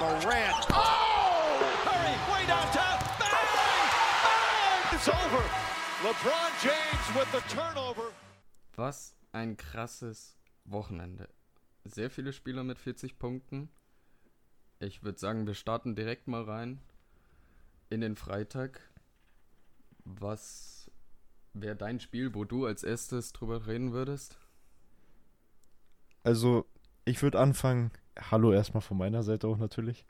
Morant. Oh! Curry way downtown. Bang! Bang! It's over. LeBron James with the turnover. Was ein krasses Wochenende. Sehr viele Spieler mit 40 Punkten. Ich würde sagen, wir starten direkt mal rein in den Freitag. Was wäre dein Spiel, wo du als erstes drüber reden würdest? Also, ich würde anfangen. Hallo erstmal von meiner Seite auch natürlich.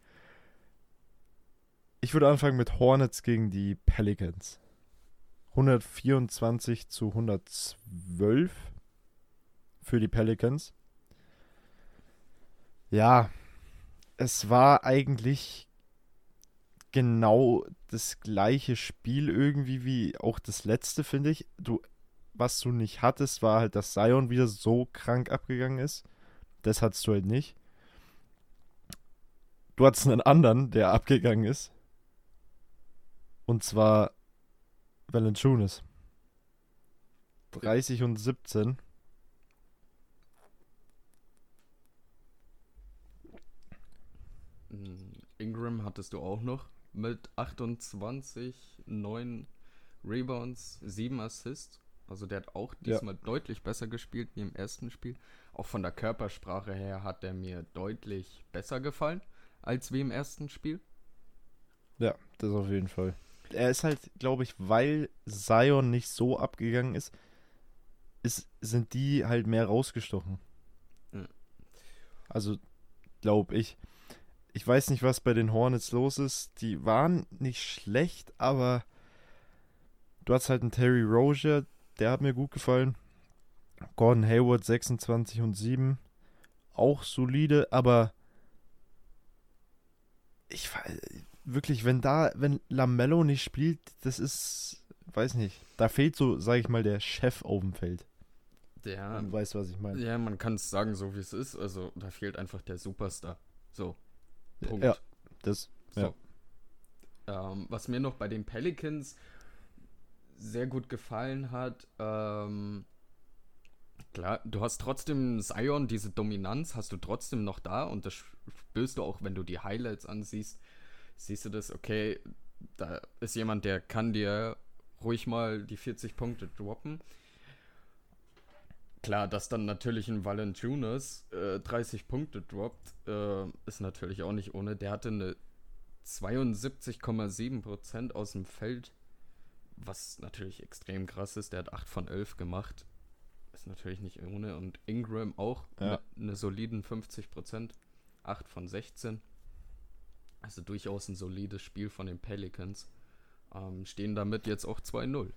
Ich würde anfangen mit Hornets gegen die Pelicans. 124 zu 112 für die Pelicans. Ja, es war eigentlich genau das gleiche Spiel irgendwie wie auch das letzte, finde ich. Du, was du nicht hattest, war halt, dass Zion wieder so krank abgegangen ist. Das hattest du halt nicht. Du hattest einen anderen, der abgegangen ist. Und zwar Valanciunas. 30 und 17. Hm, Ingram hattest du auch noch mit 28, 9 Rebounds, 7 Assists. Also der hat auch diesmal ja. deutlich besser gespielt wie im ersten Spiel. Auch von der Körpersprache her hat er mir deutlich besser gefallen als wie im ersten Spiel. Ja, das auf jeden Fall. Er ist halt, glaube ich, weil Zion nicht so abgegangen ist, ist sind die halt mehr rausgestochen. Mhm. Also, glaube ich. Ich weiß nicht, was bei den Hornets los ist. Die waren nicht schlecht, aber du hast halt einen Terry Rozier, der hat mir gut gefallen. Gordon Hayward 26 und 7. Auch solide, aber ich wirklich, wenn da, wenn Lamello nicht spielt, das ist, weiß nicht, da fehlt so, sage ich mal, der Chef auf dem Feld. Ja. Du weißt, was ich meine. Ja, man kann es sagen, so wie es ist. Also, da fehlt einfach der Superstar. So. Punkt. Ja, das. So. Ja. Ähm, was mir noch bei den Pelicans sehr gut gefallen hat, ähm, klar, du hast trotzdem Zion, diese Dominanz hast du trotzdem noch da und das spürst du auch, wenn du die Highlights ansiehst, siehst du das, okay, da ist jemand, der kann dir ruhig mal die 40 Punkte droppen. Klar, dass dann natürlich ein Valanciunas äh, 30 Punkte droppt, äh, ist natürlich auch nicht ohne. Der hatte eine 72,7% aus dem Feld, was natürlich extrem krass ist. Der hat 8 von 11 gemacht. Ist natürlich nicht ohne. Und Ingram auch ja. mit einer soliden 50%, 8 von 16. Also durchaus ein solides Spiel von den Pelicans. Ähm, stehen damit jetzt auch 2-0.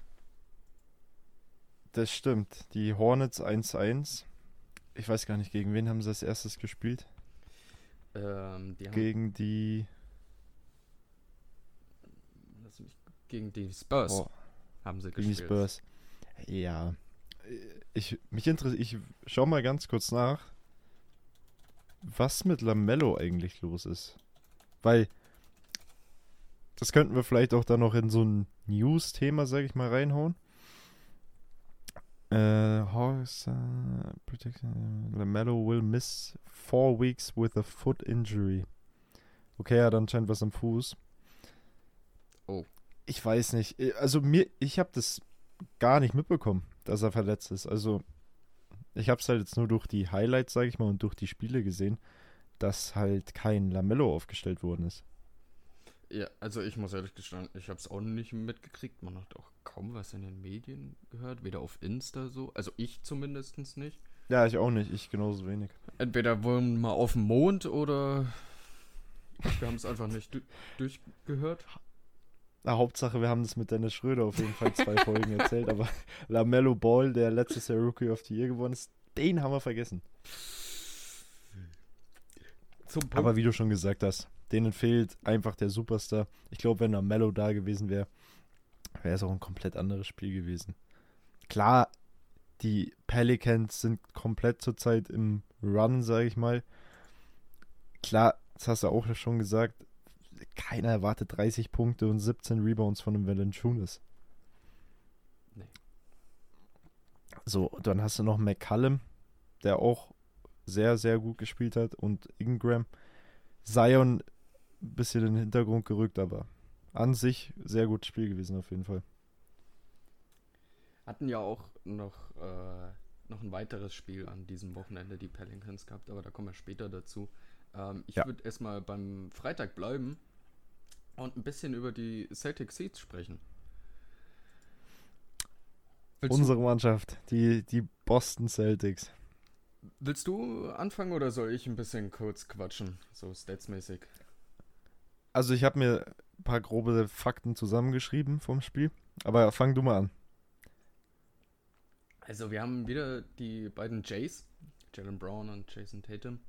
Das stimmt. Die Hornets 1-1. Ich weiß gar nicht, gegen wen haben sie als erstes gespielt? Ähm, die gegen die. Gegen die Spurs oh. haben sie gegen gespielt. Gegen die Spurs. Ja. Ich, mich interessiert, ich schau mal ganz kurz nach, was mit Lamello eigentlich los ist. Weil das könnten wir vielleicht auch dann noch in so ein News-Thema, sag ich mal, reinhauen. Uh, Hawks uh, LaMelo will miss four weeks with a foot injury. Okay, er hat anscheinend was am Fuß. Oh. Ich weiß nicht. Äh, also mir, ich habe das gar nicht mitbekommen, dass er verletzt ist. Also ich habe es halt jetzt nur durch die Highlights, sage ich mal, und durch die Spiele gesehen, dass halt kein Lamello aufgestellt worden ist. Ja, also ich muss ehrlich gestehen, ich habe es auch nicht mitgekriegt. Man hat auch kaum was in den Medien gehört, weder auf Insta so. Also ich zumindest nicht. Ja, ich auch nicht, ich genauso wenig. Entweder wollen wir mal auf dem Mond oder wir haben es einfach nicht durchgehört. Na, Hauptsache, wir haben das mit Dennis Schröder auf jeden Fall zwei Folgen erzählt, aber Lamello Ball, der letztes Jahr Rookie of the Year gewonnen ist, den haben wir vergessen. Aber wie du schon gesagt hast, Denen fehlt einfach der Superstar. Ich glaube, wenn da Mellow da gewesen wäre, wäre es auch ein komplett anderes Spiel gewesen. Klar, die Pelicans sind komplett zurzeit im Run, sage ich mal. Klar, das hast du auch schon gesagt, keiner erwartet 30 Punkte und 17 Rebounds von einem Valanciunas. Nee. So, dann hast du noch McCallum, der auch sehr, sehr gut gespielt hat und Ingram. Zion ein bisschen in den Hintergrund gerückt, aber an sich sehr gutes Spiel gewesen auf jeden Fall. Hatten ja auch noch, äh, noch ein weiteres Spiel an diesem Wochenende, die Pelicans gehabt, aber da kommen wir später dazu. Ähm, ich Ja. würde erstmal beim Freitag bleiben und ein bisschen über die Celtic Seeds sprechen. Willst, Unsere Mannschaft, die, die Boston Celtics. du, willst du anfangen oder soll ich ein bisschen kurz quatschen, so statsmäßig? Also ich habe mir ein paar grobe Fakten zusammengeschrieben vom Spiel, aber fang du mal an. Also wir haben wieder die beiden Jays, Jalen Brown und Jason Tatum.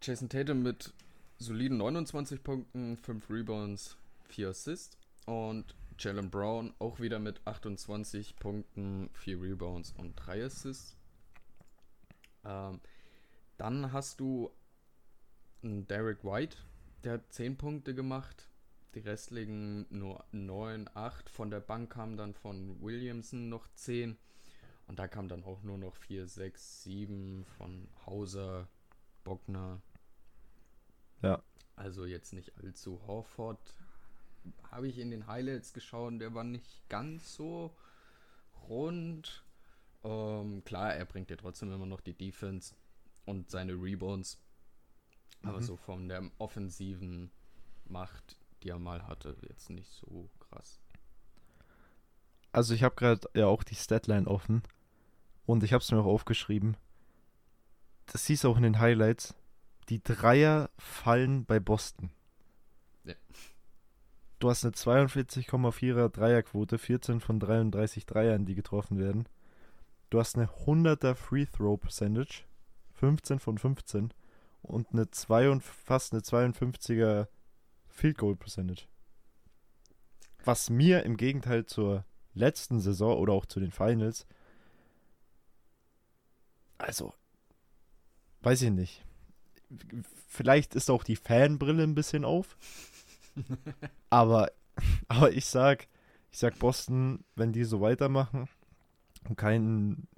Jason Tatum mit soliden 29 Punkten, 5 Rebounds, 4 Assists. Und Jalen Brown auch wieder mit 28 Punkten, 4 Rebounds und 3 Assists. Ähm, dann hast du einen Derek White, der hat 10 Punkte gemacht. Die restlichen nur 9, 8. Von der Bank kam dann von Williamson noch 10. Und da kam dann auch nur noch 4, 6, 7 von Hauser, Bockner. Ja. Also jetzt nicht allzu Horford. Habe ich in den Highlights geschaut, der war nicht ganz so rund. Ähm, klar, er bringt ja trotzdem immer noch die Defense und seine Rebounds. Aber Mhm. so von der offensiven Macht, die er mal hatte, jetzt nicht so krass. Also ich habe gerade ja auch die Statline offen und ich habe es mir auch aufgeschrieben. Das siehst du auch in den Highlights. Die Dreier fallen bei Boston. Ja. Du hast eine 42,4er Dreierquote, 14 von 33 Dreiern, die getroffen werden. Du hast eine 100er Free Throw Percentage, 15 von 15 und eine 2 fast eine 52er Field Goal Percentage. Was mir im Gegenteil zur letzten Saison oder auch zu den Finals, also, weiß ich nicht. Vielleicht ist auch die Fanbrille ein bisschen auf. aber, aber ich sag, ich sag Boston, wenn die so weitermachen und keinen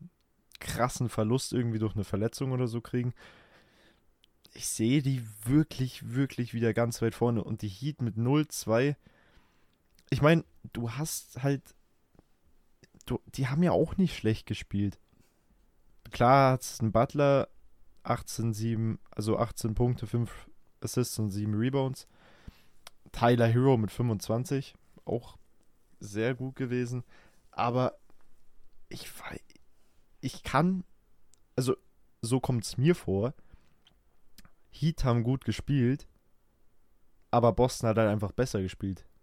krassen Verlust irgendwie durch eine Verletzung oder so kriegen, ich sehe die wirklich, wirklich wieder ganz weit vorne. Und die Heat mit 0-2. Ich meine, du hast halt. Du, die haben ja auch nicht schlecht gespielt. Klar hat es ein Butler 18-7, also 18 Punkte, 5 Assists und 7 Rebounds. Tyler Hero mit 25, auch sehr gut gewesen. Aber ich, ich kann, also so kommt es mir vor, Heat haben gut gespielt, aber Boston hat halt einfach besser gespielt.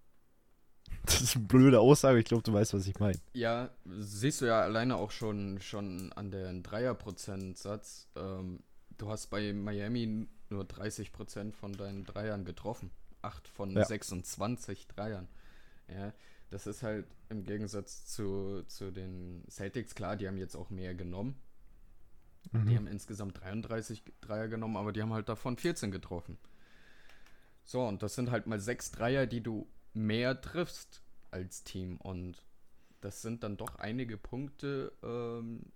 Das ist eine blöde Aussage, ich glaube, du weißt, was ich meine. Ja, siehst du ja alleine auch schon, schon an den Dreier-Prozentsatz. Ähm, du hast bei Miami nur 30% von deinen Dreiern getroffen. 8 von Ja. 26 Dreiern. Ja, das ist halt im Gegensatz zu, zu den Celtics, klar, die haben jetzt auch mehr genommen. Die haben insgesamt 33 Dreier genommen, aber die haben halt davon 14 getroffen. So, und das sind halt mal sechs Dreier, die du mehr triffst als Team. Und das sind dann doch einige Punkte, ähm,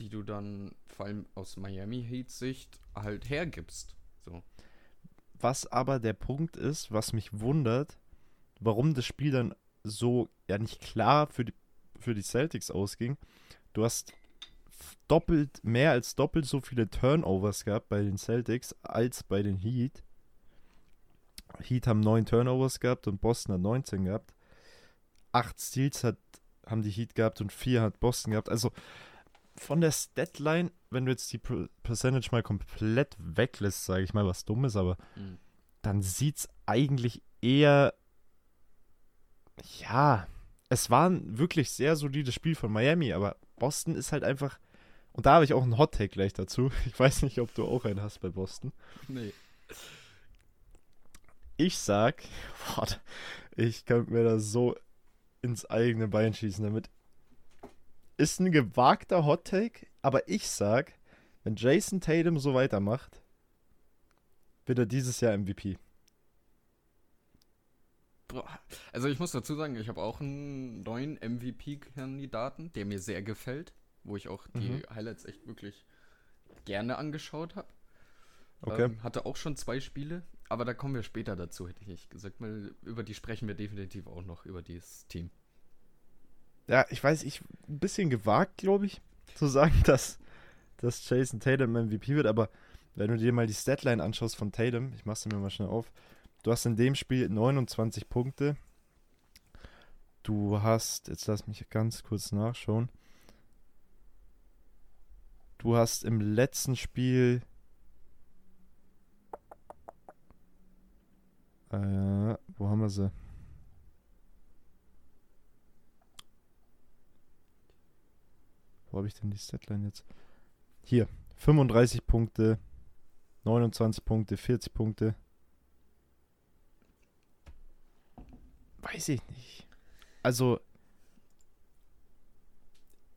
die du dann vor allem aus Miami Heat Sicht halt hergibst. So. Was aber der Punkt ist, was mich wundert, warum das Spiel dann so ja nicht klar für die, für die Celtics ausging. Du hast doppelt, mehr als doppelt so viele Turnovers gehabt bei den Celtics als bei den Heat. Heat haben neun Turnovers gehabt und Boston hat 19 gehabt. Acht Steals hat, haben die Heat gehabt und vier hat Boston gehabt. Also von der Statline, wenn du jetzt die Per- Percentage mal komplett weglässt, sage ich mal was Dummes, aber Mhm. dann sieht es eigentlich eher. Ja, es war ein wirklich sehr solides Spiel von Miami, aber Boston ist halt einfach. Und da habe ich auch einen Hot Take gleich dazu. Ich weiß nicht, ob du auch einen hast bei Boston. Nee. Ich sag, boah, ich könnte mir das so ins eigene Bein schießen damit. Ist ein gewagter Hot Take, aber ich sag, wenn Jason Tatum so weitermacht, wird er dieses Jahr MVP. Also ich muss dazu sagen, ich habe auch einen neuen MVP-Kandidaten, der mir sehr gefällt, wo ich auch die Mhm. Highlights echt wirklich gerne angeschaut habe. Okay. Ähm, hatte auch schon zwei Spiele, aber da kommen wir später dazu, hätte ich gesagt. Weil über die sprechen wir definitiv auch noch, über dieses Team. Ja, ich weiß, ich ein bisschen gewagt, glaube ich, zu sagen, dass, dass Jason Tatum MVP wird, aber wenn du dir mal die Statline anschaust von Tatum, ich mach's mir mal schnell auf, du hast in dem Spiel 29 Punkte. Du hast, jetzt lass mich ganz kurz nachschauen. Du hast im letzten Spiel Äh, wo haben wir sie? Wo habe ich denn die Statline jetzt? Hier, 35 Punkte, 29 Punkte, 40 Punkte. Weiß ich nicht. Also.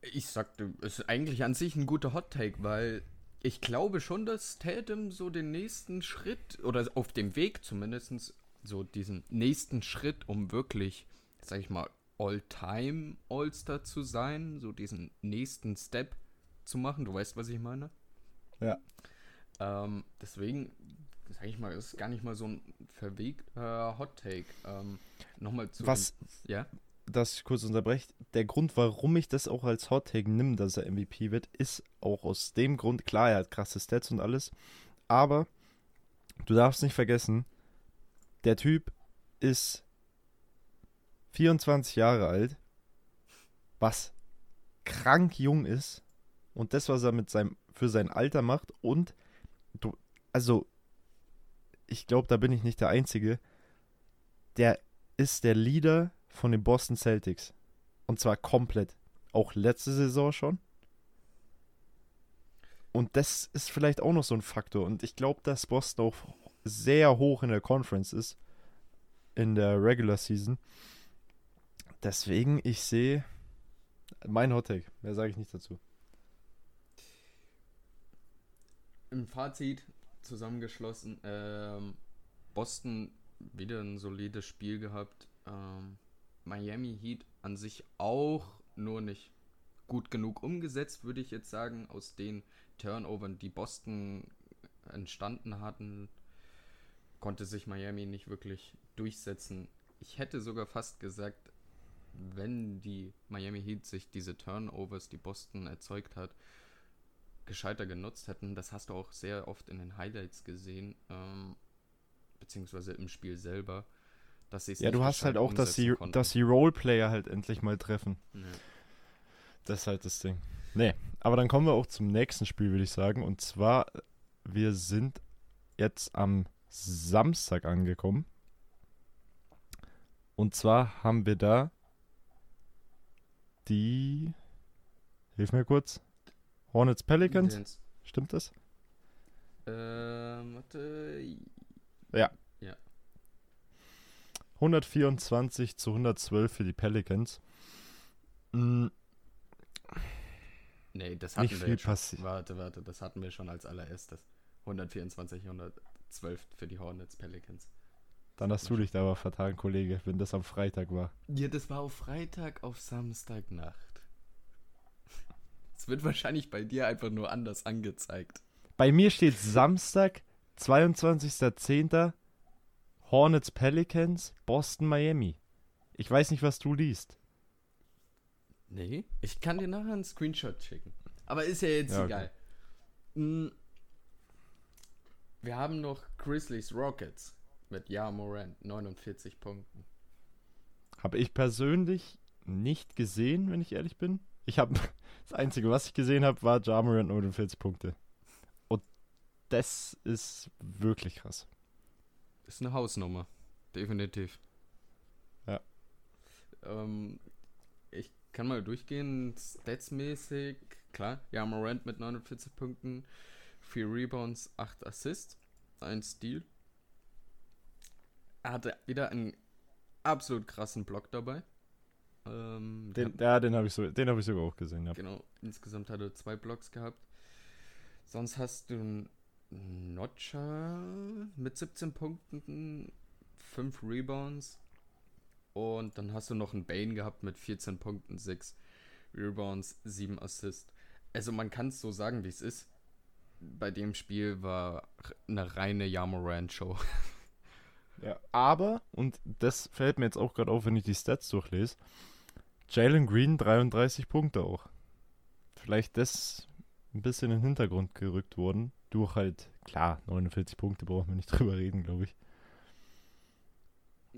Ich sagte, es ist eigentlich an sich ein guter Hot Take, weil ich glaube schon, dass Tatum so den nächsten Schritt oder auf dem Weg zumindest so diesen nächsten Schritt, um wirklich, sag ich mal, All-Time All-Star zu sein, so diesen nächsten Step zu machen. Du weißt, was ich meine? Ja. Ähm, deswegen, sag ich mal, ist gar nicht mal so ein verwegter Hot Take. Ähm, Nochmal zu. Was? Dem, ja? dass ich kurz unterbreche, der Grund, warum ich das auch als Hot Take nimm, dass er MVP wird, ist auch aus dem Grund, klar, er hat krasse Stats und alles, aber du darfst nicht vergessen, der Typ ist 24 Jahre alt, was krank jung ist und das, was er mit seinem für sein Alter macht und du, also ich glaube, da bin ich nicht der Einzige. Der ist der Leader von den Boston Celtics und zwar komplett. Auch letzte Saison schon. Und das ist vielleicht auch noch so ein Faktor. Und ich glaube, dass Boston auch sehr hoch in der Conference ist. In der Regular Season. Deswegen, ich sehe mein Hot Take. Mehr sage ich nicht dazu. Im Fazit zusammengeschlossen, ähm, Boston wieder ein solides Spiel gehabt. Ähm, Miami Heat an sich auch, nur nicht gut genug umgesetzt, würde ich jetzt sagen, aus den Turnovern, die Boston entstanden hatten, konnte sich Miami nicht wirklich durchsetzen. Ich hätte sogar fast gesagt, wenn die Miami Heat sich diese Turnovers, die Boston erzeugt hat, gescheiter genutzt hätten. Das hast du auch sehr oft in den Highlights gesehen, ähm, beziehungsweise im Spiel selber. Dass ja, du hast halt auch, dass die, dass die Roleplayer halt endlich mal treffen. Ja. Das ist halt das Ding. Nee, aber dann kommen wir auch zum nächsten Spiel, würde ich sagen. Und zwar, wir sind jetzt am Samstag angekommen. Und zwar haben wir da die. Hilf mir kurz. Hornets Pelicans. Intense. Stimmt das? Ähm, warte. Ja. Ja. 124 zu 112 für die Pelicans. Mhm. Nee, das hatten Nicht wir viel schon. Warte, warte, das hatten wir schon als allererstes. 124, 112 für die Hornets Pelicans. Dann hast du dich da aber vertan, Kollege, wenn das am Freitag war. Ja, das war auf Freitag auf Samstagnacht. Es wird wahrscheinlich bei dir einfach nur anders angezeigt. Bei mir steht Samstag, 22.10. Hornets Pelicans, Boston Miami. Ich weiß nicht, was du liest. Nee, ich kann dir nachher einen Screenshot schicken. Aber ist ja jetzt ja, egal. Okay. Wir haben noch Grizzlies Rockets mit Ja Morant, 49 Punkten. Habe ich persönlich nicht gesehen, wenn ich ehrlich bin. Ich habe das einzige, was ich gesehen habe, war Ja Morant 49 Punkte. Und das ist wirklich krass. Ist eine Hausnummer, definitiv. Ja. Ähm, ich kann mal durchgehen, statsmäßig, klar, ja, Morant mit 49 Punkten, 4 Rebounds, 8 Assists, 1 Steal, er hatte wieder einen absolut krassen Block dabei. Ähm, den, ja, den habe ich, so, hab ich sogar auch gesehen. Ja. Genau, insgesamt hat er zwei Blocks gehabt. Sonst hast du einen Notcher mit 17 Punkten, 5 Rebounds. Und dann hast du noch einen Bane gehabt mit 14 Punkten, 6 Rebounds, 7 Assists. Also man kann es so sagen, wie es ist. Bei dem Spiel war eine reine Yamoran-Show. Ja, aber, und das fällt mir jetzt auch gerade auf, wenn ich die Stats durchlese, Jalen Green 33 Punkte auch. Vielleicht das ein bisschen in den Hintergrund gerückt worden. Durch halt, klar, 49 Punkte brauchen wir nicht drüber reden, glaube ich.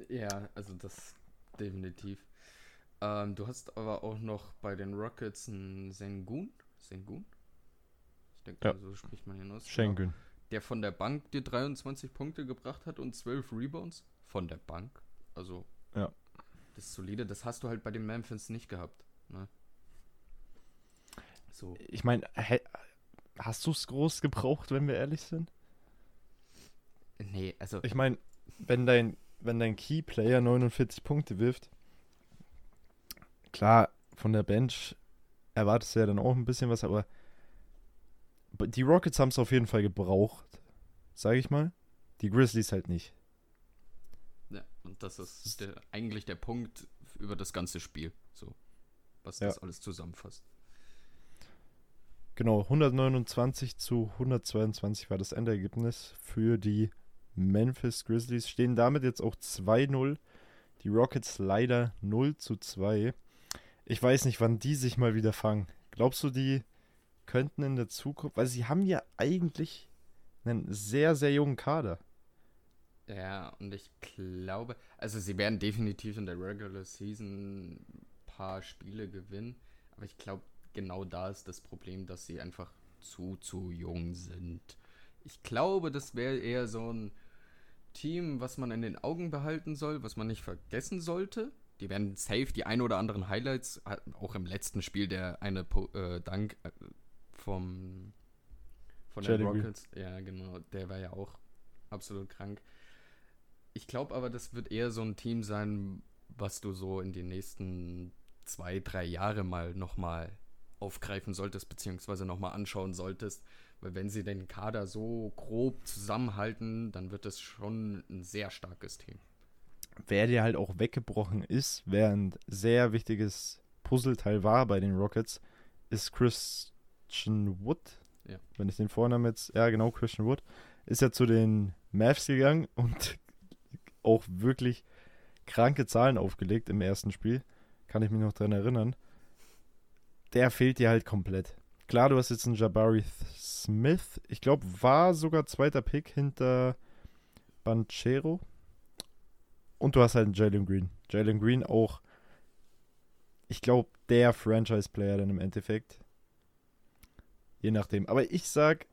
Ja, also das definitiv. Ähm, du hast aber auch noch bei den Rockets einen Sengun. Sengun? Ich denke, Ja. so spricht man ihn aus. Schengen. Der von der Bank dir 23 Punkte gebracht hat und 12 Rebounds. Von der Bank. Also, Ja. das ist solide. Das hast du halt bei den Memphis nicht gehabt. Ne? So. Ich meine, hast du es groß gebraucht, wenn wir ehrlich sind? Nee, also. Ich meine, wenn dein, wenn dein Key-Player 49 Punkte wirft, klar, von der Bench erwartest du ja dann auch ein bisschen was, aber die Rockets haben es auf jeden Fall gebraucht, sage ich mal. Die Grizzlies halt nicht. Ja, und das ist der, eigentlich der Punkt über das ganze Spiel. So. Was Ja. das alles zusammenfasst. Genau, 129 zu 122 war das Endergebnis für die Memphis Grizzlies. Stehen damit jetzt auch 2-0. Die Rockets leider 0 zu 2. Ich weiß nicht, wann die sich mal wieder fangen. Glaubst du, die könnten in der Zukunft, weil sie haben ja eigentlich einen sehr, sehr jungen Kader. Ja, und ich glaube, also sie werden definitiv in der Regular Season ein paar Spiele gewinnen, aber ich glaube, genau da ist das Problem, dass sie einfach zu, zu jung sind. Ich glaube, das wäre eher so ein Team, was man in den Augen behalten soll, was man nicht vergessen sollte. Die werden safe die ein oder anderen Highlights, auch im letzten Spiel der eine äh, Dank äh, vom von den. Rockets, ja genau, der war ja auch absolut krank. Ich glaube aber, das wird eher so ein Team sein, was du so in die nächsten zwei, drei Jahre mal nochmal aufgreifen solltest, beziehungsweise nochmal anschauen solltest. Weil wenn sie den Kader so grob zusammenhalten, dann wird es schon ein sehr starkes Team. Wer dir halt auch weggebrochen ist, wer ein sehr wichtiges Puzzleteil war bei den Rockets, ist Christian Wood. Ja. Wenn ich den Vornamen jetzt, ja genau, Christian Wood, ist ja zu den Mavs gegangen und auch wirklich kranke Zahlen aufgelegt im ersten Spiel. Kann ich mich noch dran erinnern. Der fehlt dir halt komplett. Klar, du hast jetzt einen Jabari Smith. Ich glaube, war sogar zweiter Pick hinter Banchero. Und du hast halt einen Jalen Green. Jalen Green auch, ich glaube, der Franchise-Player dann im Endeffekt. Je nachdem. Aber ich sag,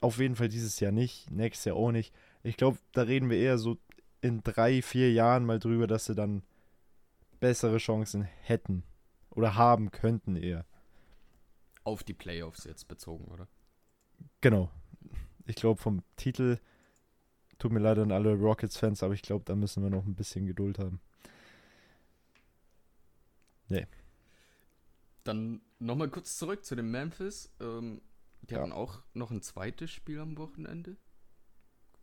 auf jeden Fall dieses Jahr nicht, nächstes Jahr auch nicht. Ich glaube, da reden wir eher so in drei, vier Jahren mal drüber, dass sie dann bessere Chancen hätten. Oder haben könnten eher. Auf die Playoffs jetzt bezogen, oder? Genau. Ich glaube, vom Titel tut mir leid an alle Rockets-Fans, aber ich glaube, da müssen wir noch ein bisschen Geduld haben. Dann nochmal kurz zurück zu den Memphis. Ähm, die Ja. hatten auch noch ein zweites Spiel am Wochenende.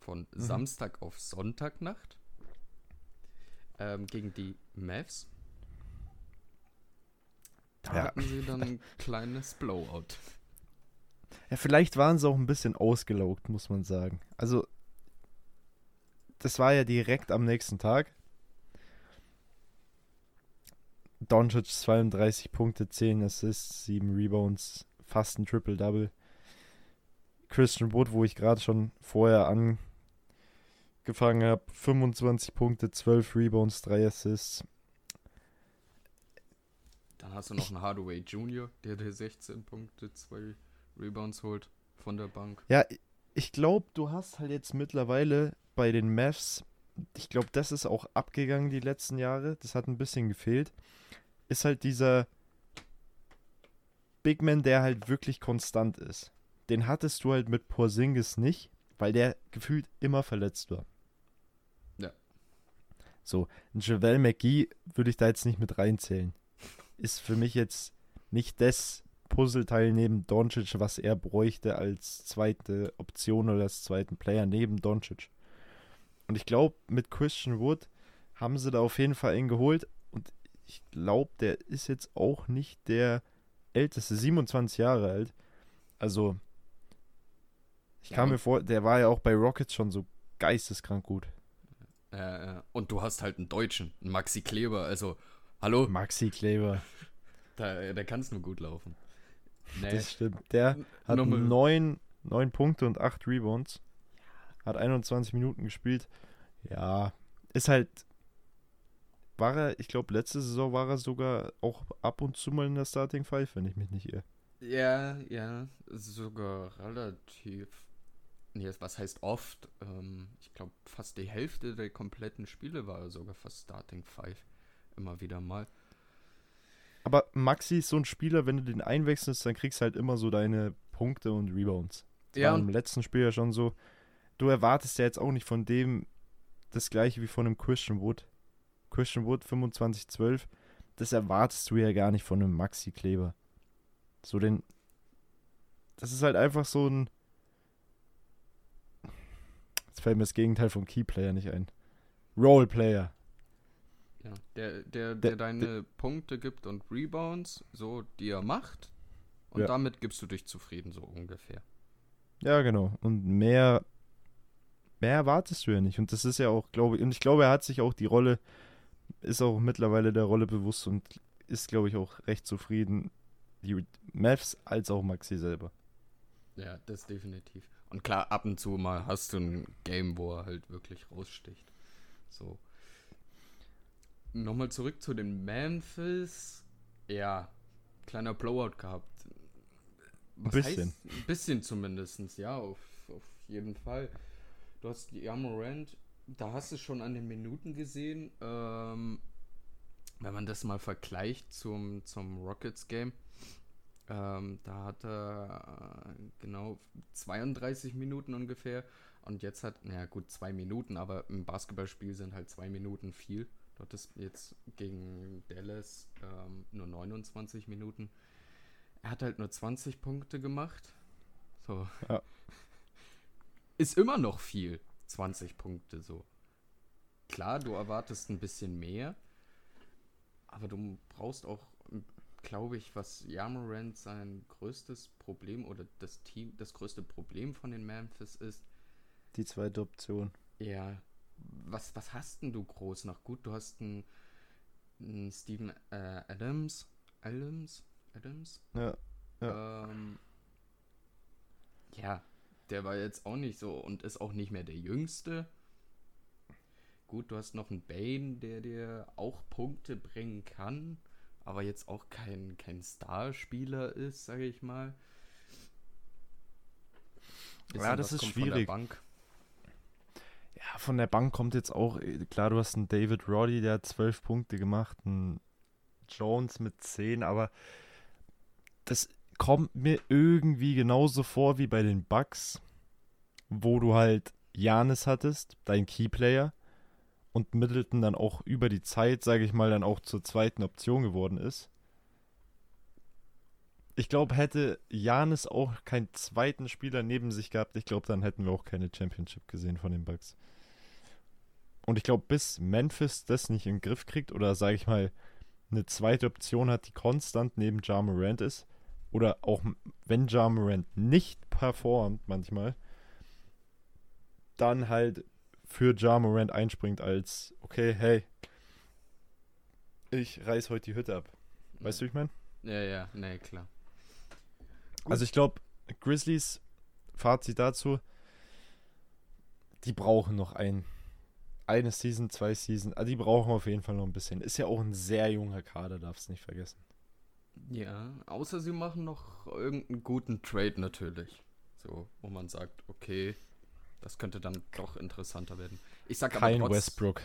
Von Mhm. Samstag auf Sonntagnacht. Ähm, gegen die Mavs. Da Ja. hatten sie dann ein kleines Blowout. Ja, vielleicht waren sie auch ein bisschen ausgelaugt, muss man sagen. Also, das war ja direkt am nächsten Tag. Doncic 32 Punkte, 10 Assists, 7 Rebounds, fast ein Triple-Double. Christian Wood, wo ich gerade schon vorher angefangen habe, 25 Punkte, 12 Rebounds, 3 Assists. Dann hast du noch einen Hardaway Jr., der dir 16 Punkte, 2 Rebounds holt von der Bank. Ja, ich glaube, du hast halt jetzt mittlerweile bei den Mavs, ich glaube, das ist auch abgegangen die letzten Jahre, das hat ein bisschen gefehlt, ist halt dieser Big Man, der halt wirklich konstant ist. Den hattest du halt mit Porzingis nicht, weil der gefühlt immer verletzt war. Ja. So, ein Javel McGee würde ich da jetzt nicht mit reinzählen. Ist für mich jetzt nicht das Puzzleteil neben Doncic, was er bräuchte als zweite Option oder als zweiten Player neben Doncic. Und ich glaube, mit Christian Wood haben sie da auf jeden Fall einen geholt. Und ich glaube, der ist jetzt auch nicht der älteste, 27 Jahre alt. Also, ich Ja, kam mir vor, der war ja auch bei Rockets schon so geisteskrank gut. Äh, und du hast halt einen Deutschen, einen Maxi Kleber. Also, hallo? Maxi Kleber. Da, da kann es nur gut laufen. Nee. Das stimmt. Der hat neun, neun Punkte und acht Rebounds. Hat 21 Minuten gespielt. Ja, ist halt. War er, ich glaube, letzte Saison war er sogar auch ab und zu mal in der Starting Five, wenn ich mich nicht irre. Ja, ja, sogar relativ. Nee, was heißt oft? Ähm, ich glaube, fast die Hälfte der kompletten Spiele war er sogar fast Starting Five. Immer wieder mal. Aber Maxi ist so ein Spieler, wenn du den einwechselst, dann kriegst du halt immer so deine Punkte und Rebounds. Das ja. War im letzten Spiel ja schon so. Du erwartest ja jetzt auch nicht von dem das gleiche wie von einem Christian Wood. Christian Wood 25-12, das erwartest du ja gar nicht von einem Maxi Kleber. So den. Das ist halt einfach so ein. Jetzt fällt mir das Gegenteil vom Keyplayer nicht ein. Roleplayer. Ja, der, der, der, der deine der, Punkte gibt und Rebounds, so die er macht. Und ja. damit gibst du dich zufrieden, so ungefähr. Ja, genau. Und mehr, mehr erwartest du ja nicht. Und das ist ja auch, glaube ich, und ich glaube, er hat sich auch die Rolle, ist auch mittlerweile der Rolle bewusst und ist, glaube ich, auch recht zufrieden. Die Mavs als auch Maxi selber. Ja, das definitiv. Und klar, ab und zu mal hast du ein Game, wo er halt wirklich raussticht. So nochmal zurück zu den Memphis. Ja, kleiner Blowout gehabt. Was ein bisschen. Heißt, ein bisschen zumindest, ja, auf, auf jeden Fall. Du hast die Amorant, da hast du schon an den Minuten gesehen, ähm, wenn man das mal vergleicht zum, zum Rockets-Game. Ähm, da hat er äh, genau 32 Minuten ungefähr. Und jetzt hat, naja gut, zwei Minuten, aber im Basketballspiel sind halt zwei Minuten viel. Du hattest jetzt gegen Dallas ähm, nur 29 Minuten. Er hat halt nur 20 Punkte gemacht. So. Ja. Ist immer noch viel. 20 Punkte so. Klar, du erwartest ein bisschen mehr. Aber du brauchst auch, glaube ich, was Yamorant sein größtes Problem oder das Team, das größte Problem von den Memphis ist. Die zweite Option. Ja, was, was hast denn du groß noch? Gut, du hast einen, einen Steven äh, Adams. Adams? Adams? Ja. Ja. Ähm, ja, der war jetzt auch nicht so und ist auch nicht mehr der Jüngste. Gut, du hast noch einen Bane, der dir auch Punkte bringen kann, aber jetzt auch kein, kein Starspieler ist, sage ich mal. Bisschen ja, das ist schwierig. Bank von der Bank kommt jetzt auch, klar, du hast einen David Roddy, der hat zwölf Punkte gemacht, einen Jones mit zehn, aber das kommt mir irgendwie genauso vor wie bei den Bucks, wo du halt Janis hattest, dein Keyplayer, und Middleton dann auch über die Zeit, sage ich mal, dann auch zur zweiten Option geworden ist. Ich glaube, hätte Janis auch keinen zweiten Spieler neben sich gehabt, ich glaube, dann hätten wir auch keine Championship gesehen von den Bucks. Und ich glaube, bis Memphis das nicht in den Griff kriegt oder, sage ich mal, eine zweite Option hat, die konstant neben Ja Morant ist, oder auch wenn Ja Morant nicht performt manchmal, dann halt für Ja Morant einspringt als, okay, hey, ich reiß heute die Hütte ab. Weißt du, wie ich meine? Ja, ja, nee, klar. Gut. Also ich glaube, Grizzlies, Fazit dazu, die brauchen noch einen eine Season, zwei Season. Also die brauchen auf jeden Fall noch ein bisschen. Ist ja auch ein sehr junger Kader, darfst nicht vergessen. Ja, außer sie machen noch irgendeinen guten Trade natürlich. So, wo man sagt, okay, das könnte dann doch interessanter werden. Ich sag Kein aber trotz... Westbrook.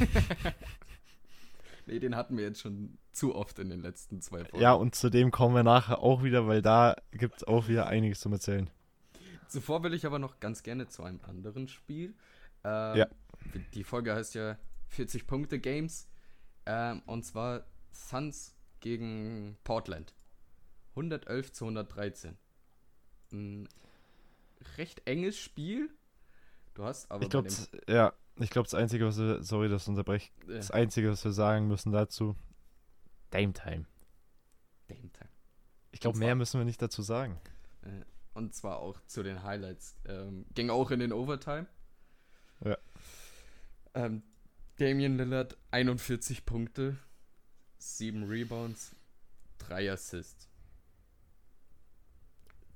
nee, den hatten wir jetzt schon zu oft in den letzten zwei Folgen. Ja, und zu dem kommen wir nachher auch wieder, weil da gibt es auch wieder einiges zu erzählen. Zuvor will ich aber noch ganz gerne zu einem anderen Spiel. Ähm, ja die Folge heißt ja 40 Punkte Games. Ähm, und zwar Suns gegen Portland. 111 zu 113. Ein recht enges Spiel. Du hast aber. Ich glaube, ja, ich glaube, das Einzige, was wir, sorry, das unterbreche, ja. das Einzige, was wir sagen müssen dazu, Dame Time. Dame Time. Ich glaube, mehr müssen wir nicht dazu sagen. Äh, und zwar auch zu den Highlights. Ähm, ging auch in den Overtime. Ja. Ähm, Damian Lillard 41 Punkte, 7 Rebounds, 3 Assists.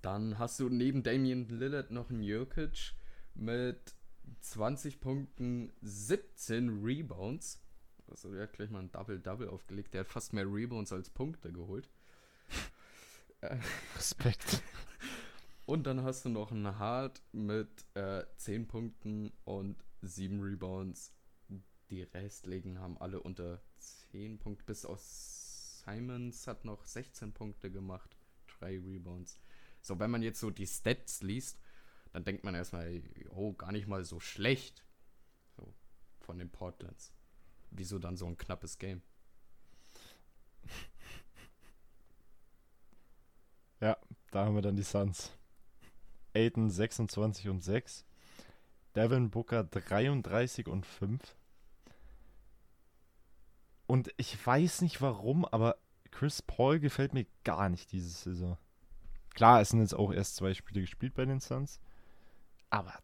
Dann hast du neben Damian Lillard noch einen Jokic mit 20 Punkten, 17 Rebounds. Also der hat gleich mal ein Double-Double aufgelegt. Der hat fast mehr Rebounds als Punkte geholt. Respekt. Und dann hast du noch einen Hart mit äh, 10 Punkten und 7 Rebounds. Die restlichen haben alle unter 10 Punkte. Bis aus Simons hat noch 16 Punkte gemacht. 3 Rebounds. So, wenn man jetzt so die Stats liest, dann denkt man erstmal, oh, gar nicht mal so schlecht. So, von den Portlands. Wieso dann so ein knappes Game? Ja, da haben wir dann die Suns. Aiden 26 und 6. Devin Booker 33 und 5. Und ich weiß nicht warum, aber Chris Paul gefällt mir gar nicht diese Saison. Klar, es sind jetzt auch erst zwei Spiele gespielt bei den Suns. Aber.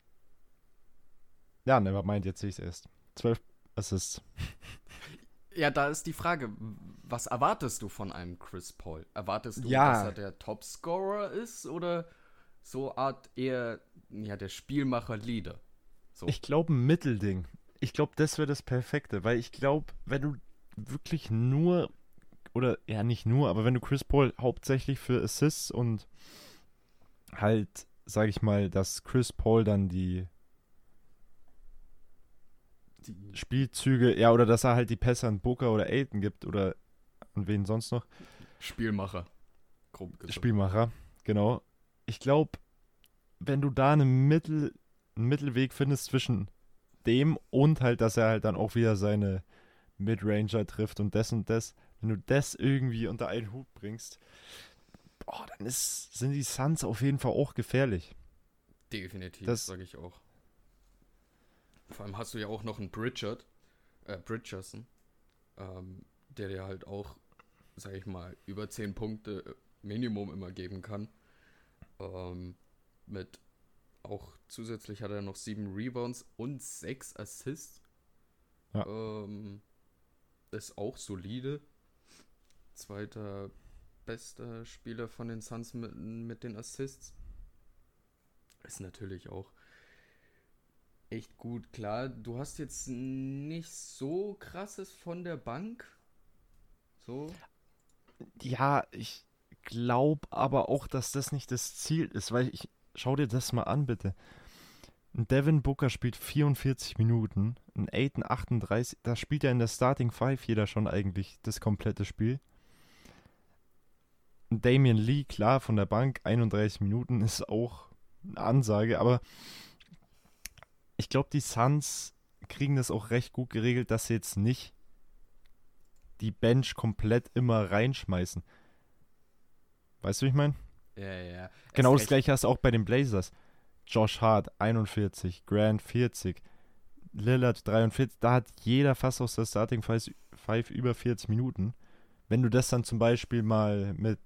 Ja, never mind, jetzt sehe ich es erst. 12 Assists. Ja, da ist die Frage, was erwartest du von einem Chris Paul? Erwartest du, Ja. dass er der Topscorer ist oder so Art eher ja, der Spielmacher-Leader? So. Ich glaube, ein Mittelding. Ich glaube, das wäre das Perfekte, weil ich glaube, wenn du wirklich nur, oder ja, nicht nur, aber wenn du Chris Paul hauptsächlich für Assists und halt, sag ich mal, dass Chris Paul dann die die, Spielzüge, ja, oder dass er halt die Pässe an Booker oder Aiton gibt oder an wen sonst noch, Spielmacher. Spielmacher, genau. Ich glaube, wenn du da einen, Mittel, einen Mittelweg findest zwischen dem und halt, dass er halt dann auch wieder seine Midranger trifft und das und das, wenn du das irgendwie unter einen Hut bringst, boah, dann ist, sind die Suns auf jeden Fall auch gefährlich. Definitiv, Das- sage ich auch. Vor allem hast du ja auch noch einen Bridgert, äh, Bridgerson, ähm, der dir halt auch, sag ich mal, über 10 Punkte äh, Minimum immer geben kann. Ähm, mit auch zusätzlich hat er noch 7 Rebounds und 6 Assists. Ja. Ähm, ist auch solide. Zweiter bester Spieler von den Suns mit, mit den Assists. Ist natürlich auch echt gut. Klar, du hast jetzt nicht so krasses von der Bank. So. Ja, ich glaube aber auch, dass das nicht das Ziel ist, weil ich, schau dir das mal an, bitte. Ein Devin Booker spielt 44 Minuten, ein Aiton 38, da spielt ja in der Starting Five jeder schon eigentlich das komplette Spiel. Ein Damian Lee, klar, von der Bank, 31 Minuten ist auch eine Ansage, aber ich glaube, die Suns kriegen das auch recht gut geregelt, dass sie jetzt nicht die Bench komplett immer reinschmeißen. Weißt du, wie ich meine? Ja, ja, ja. Genau das gleiche hast du auch bei den Blazers. Josh Hart 41, Grant 40, Lillard 43. Da hat jeder fast aus der Starting Five über 40 Minuten. Wenn du das dann zum Beispiel mal mit.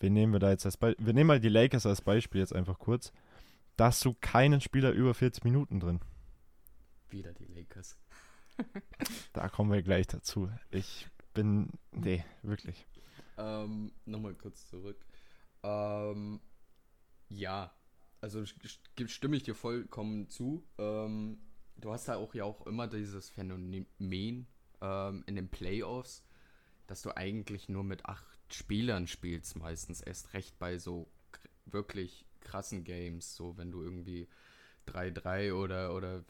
Wen nehmen wir da jetzt als Beispiel? Wir nehmen mal die Lakers als Beispiel jetzt einfach kurz. Da hast du keinen Spieler über 40 Minuten drin. Wieder die Lakers. Da kommen wir gleich dazu. Ich bin. Nee, wirklich. Ähm, nochmal kurz zurück. Ähm, ja, also st- stimme ich dir vollkommen zu. Ähm, du hast da auch ja auch immer dieses Phänomen ähm, in den Playoffs, dass du eigentlich nur mit acht Spielern spielst, meistens erst recht bei so wirklich krassen Games, so wenn du irgendwie 3-3 oder, oder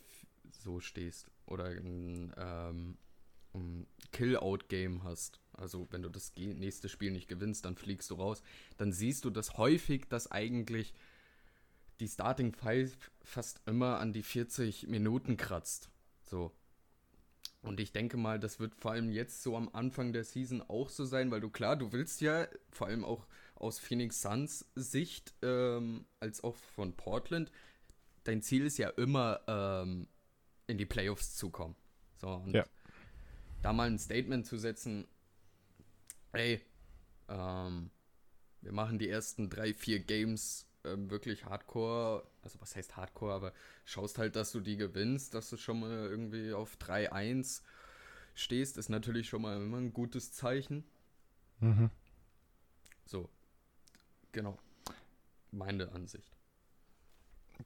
so stehst oder ein, ähm, ein Kill-Out-Game hast. Also wenn du das nächste Spiel nicht gewinnst, dann fliegst du raus. Dann siehst du das häufig, dass eigentlich die Starting Five fast immer an die 40 Minuten kratzt. So. Und ich denke mal, das wird vor allem jetzt so am Anfang der Season auch so sein, weil du klar, du willst ja vor allem auch aus Phoenix Suns Sicht, ähm, als auch von Portland, dein Ziel ist ja immer ähm, in die Playoffs zu kommen. So, und Ja. da mal ein Statement zu setzen, ey, ähm, wir machen die ersten drei, vier Games ähm, wirklich Hardcore, also was heißt Hardcore, aber schaust halt, dass du die gewinnst, dass du schon mal irgendwie auf 3-1 stehst, ist natürlich schon mal immer ein gutes Zeichen. Mhm. So, genau. Meine Ansicht.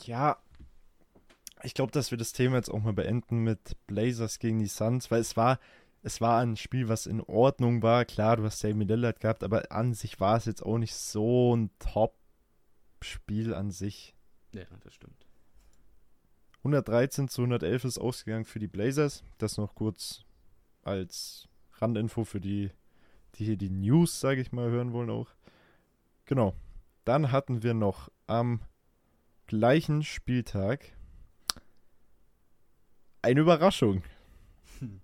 Ja, ich glaube, dass wir das Thema jetzt auch mal beenden mit Blazers gegen die Suns, weil es war, es war ein Spiel, was in Ordnung war. Klar, du hast Jamie Lillard gehabt, aber an sich war es jetzt auch nicht so ein Top-Spiel an sich. Ja, das stimmt. 113 zu 111 ist ausgegangen für die Blazers. Das noch kurz als Randinfo für die, die hier die News, sage ich mal, hören wollen auch. Genau. Dann hatten wir noch am gleichen Spieltag eine Überraschung. Hm.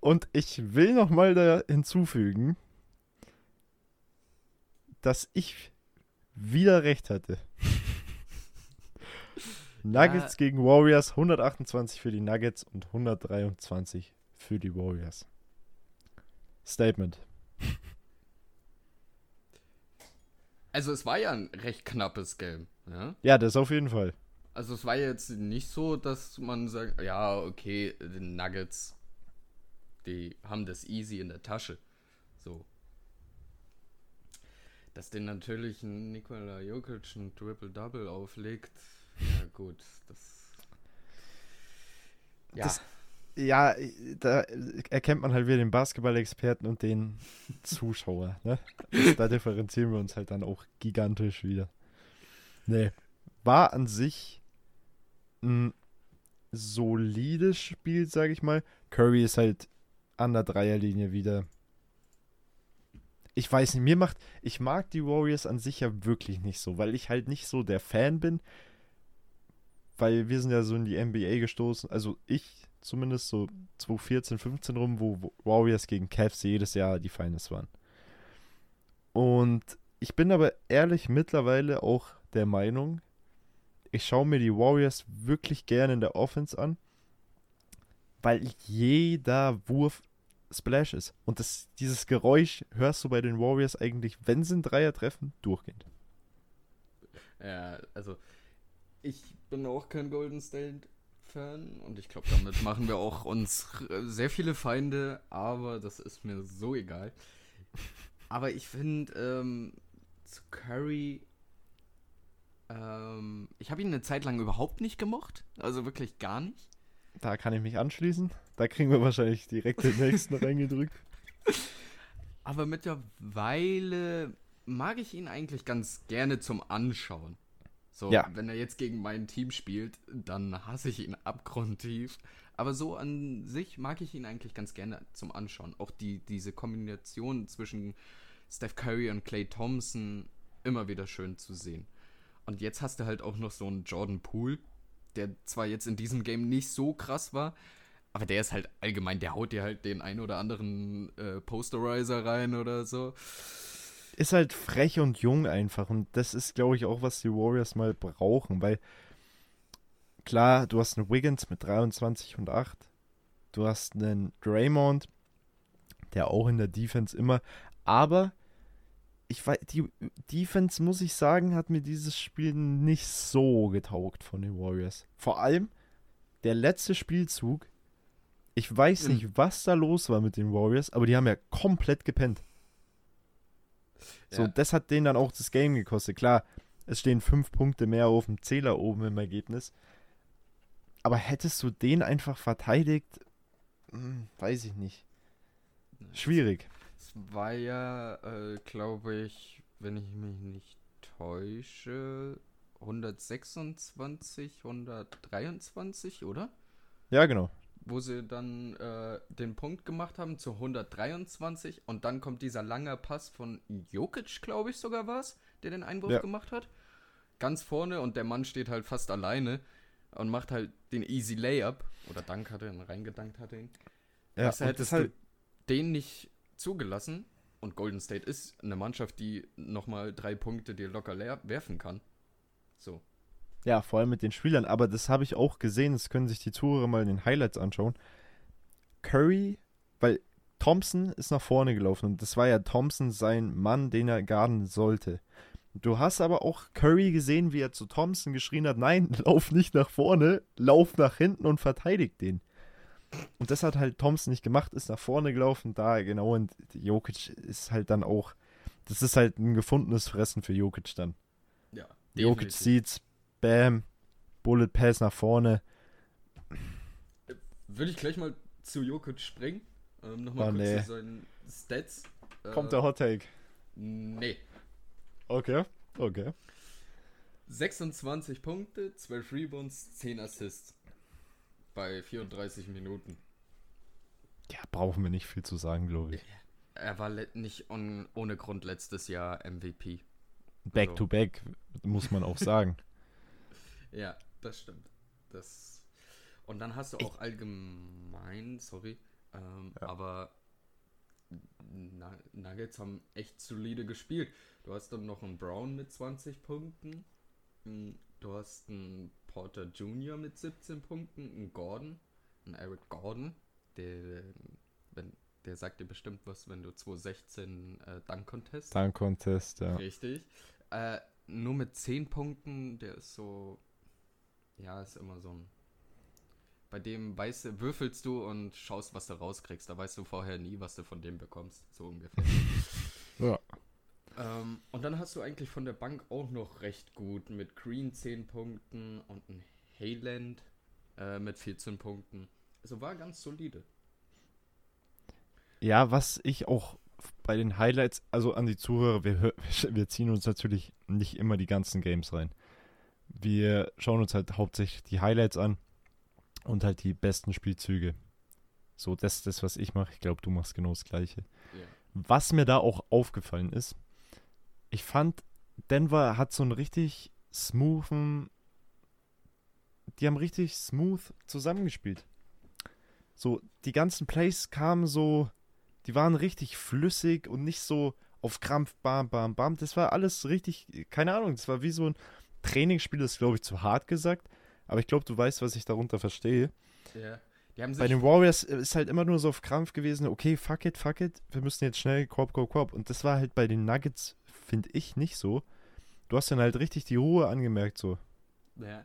Und ich will noch mal da hinzufügen, dass ich wieder recht hatte. Nuggets ja. gegen Warriors, 128 für die Nuggets und 123 für die Warriors. Statement. Also es war ja ein recht knappes Game. Ja, ja das auf jeden Fall. Also es war jetzt nicht so, dass man sagt, ja, okay, die Nuggets, die haben das easy in der Tasche. So. Dass den natürlich ein Nikola Jokic ein Triple-Double auflegt, ja gut, das... Ja. Das, ja, da erkennt man halt wieder den Basketball-Experten und den Zuschauer. Ne? Also da differenzieren wir uns halt dann auch gigantisch wieder. Nee, war an sich ein solides Spiel, sage ich mal. Curry ist halt an der Dreierlinie wieder. Ich weiß nicht, mir macht, ich mag die Warriors an sich ja wirklich nicht so, weil ich halt nicht so der Fan bin, weil wir sind ja so in die NBA gestoßen, also ich zumindest so 2014, 15 rum, wo Warriors gegen Cavs jedes Jahr die Finals waren. Und ich bin aber ehrlich mittlerweile auch der Meinung, ich schaue mir die Warriors wirklich gerne in der Offense an, weil jeder Wurf Splash ist. Und das, dieses Geräusch hörst du bei den Warriors eigentlich, wenn sie einen Dreier treffen, durchgehend. Ja, also ich bin auch kein Golden State Fan und ich glaube, damit machen wir auch uns sehr viele Feinde, aber das ist mir so egal. Aber ich finde, ähm, zu Curry, ähm, ich habe ihn eine Zeit lang überhaupt nicht gemocht, also wirklich gar nicht. Da kann ich mich anschließen. Da kriegen wir wahrscheinlich direkt den nächsten reingedrückt. Aber mittlerweile mag ich ihn eigentlich ganz gerne zum Anschauen. So, ja. wenn er jetzt gegen mein Team spielt, dann hasse ich ihn abgrundtief. Aber so an sich mag ich ihn eigentlich ganz gerne zum Anschauen. Auch die, diese Kombination zwischen Steph Curry und Clay Thompson immer wieder schön zu sehen. Und jetzt hast du halt auch noch so einen Jordan Poole, der zwar jetzt in diesem Game nicht so krass war, aber der ist halt allgemein, der haut dir halt den ein oder anderen äh, Posterizer rein oder so ist halt frech und jung einfach. Und das ist, glaube ich, auch, was die Warriors mal brauchen. Weil, klar, du hast einen Wiggins mit 23 und 8. Du hast einen Draymond, der auch in der Defense immer. Aber ich weiß, die Defense, muss ich sagen, hat mir dieses Spiel nicht so getaugt von den Warriors. Vor allem der letzte Spielzug. Ich weiß mhm. nicht, was da los war mit den Warriors, aber die haben ja komplett gepennt. So, ja. das hat denen dann auch das Game gekostet. Klar, es stehen fünf Punkte mehr auf dem Zähler oben im Ergebnis. Aber hättest du den einfach verteidigt, hm, weiß ich nicht. Schwierig. Es war ja, äh, glaube ich, wenn ich mich nicht täusche, 126, 123, oder? Ja, genau wo sie dann äh, den Punkt gemacht haben zu 123 und dann kommt dieser lange Pass von Jokic, glaube ich sogar war es, der den Einwurf ja. gemacht hat. Ganz vorne und der Mann steht halt fast alleine und macht halt den Easy Layup oder Dank hat er ihn reingedankt hat ihn. Ja, du, hättest halt du den nicht zugelassen und Golden State ist eine Mannschaft, die nochmal drei Punkte dir locker werfen kann. So. Ja, vor allem mit den Spielern. Aber das habe ich auch gesehen. Das können sich die Zuhörer mal in den Highlights anschauen. Curry, weil Thompson ist nach vorne gelaufen und das war ja Thompson sein Mann, den er garden sollte. Du hast aber auch Curry gesehen, wie er zu Thompson geschrien hat, nein, lauf nicht nach vorne, lauf nach hinten und verteidig den. Und das hat halt Thompson nicht gemacht, ist nach vorne gelaufen, da genau, und Jokic ist halt dann auch, das ist halt ein gefundenes Fressen für Jokic dann. Ja. Jokic definitiv. sieht's, bam, Bullet Pass nach vorne. Würde ich gleich mal zu Jokic springen. Ähm, Nochmal Oh, kurz nee. zu seinen Stats. Äh, Kommt der Hot Take. Nee. Okay, okay. 26 Punkte, 12 Rebounds, 10 Assists. Bei 34 Minuten. Ja, brauchen wir nicht viel zu sagen, glaube ich. Er war nicht on, ohne Grund letztes Jahr MVP. Back So. to back, muss man auch sagen. Ja, das stimmt. Das und dann hast du auch allgemein, sorry, ähm, Ja. aber Nuggets haben echt solide gespielt. Du hast dann noch einen Brown mit 20 Punkten. Mm, Du hast einen Porter Jr. mit 17 Punkten, einen Gordon, einen Eric Gordon, der, wenn, der sagt dir bestimmt was, wenn du 2016 äh, Dunk Contest Dunk Contest, ja. Richtig. Äh, nur mit 10 Punkten, der ist so. Ja, ist immer so ein. Bei dem weißt du, würfelst du und schaust, was du rauskriegst. Da weißt du vorher nie, was du von dem bekommst. So ungefähr. Ja. ähm, und dann hast du eigentlich von der Bank auch noch recht gut. Mit Green 10 Punkten und ein Hayland äh, mit 14 Punkten. Also war ganz solide. Ja, was ich auch bei den Highlights, also an die Zuhörer, wir, wir ziehen uns natürlich nicht immer die ganzen Games rein. Wir schauen uns halt hauptsächlich die Highlights an und halt die besten Spielzüge. So, das ist das, was ich mache. Ich glaube, du machst genau das Gleiche. Ja. Was mir da auch aufgefallen ist, ich fand, Denver hat so einen richtig smoothen, die haben richtig smooth zusammengespielt. So, die ganzen Plays kamen so, die waren richtig flüssig und nicht so auf Krampf, bam, bam, bam. Das war alles richtig, keine Ahnung, das war wie so ein Trainingsspiel, ist, glaube ich, zu hart gesagt. Aber ich glaube, du weißt, was ich darunter verstehe. Ja. Die haben sich Bei den Warriors ist halt immer nur so auf Krampf gewesen, okay, fuck it, fuck it, wir müssen jetzt schnell Korb, Korb, Korb. Und das war halt bei den Nuggets, finde ich, nicht so. Du hast dann halt richtig die Ruhe angemerkt, so. Ja.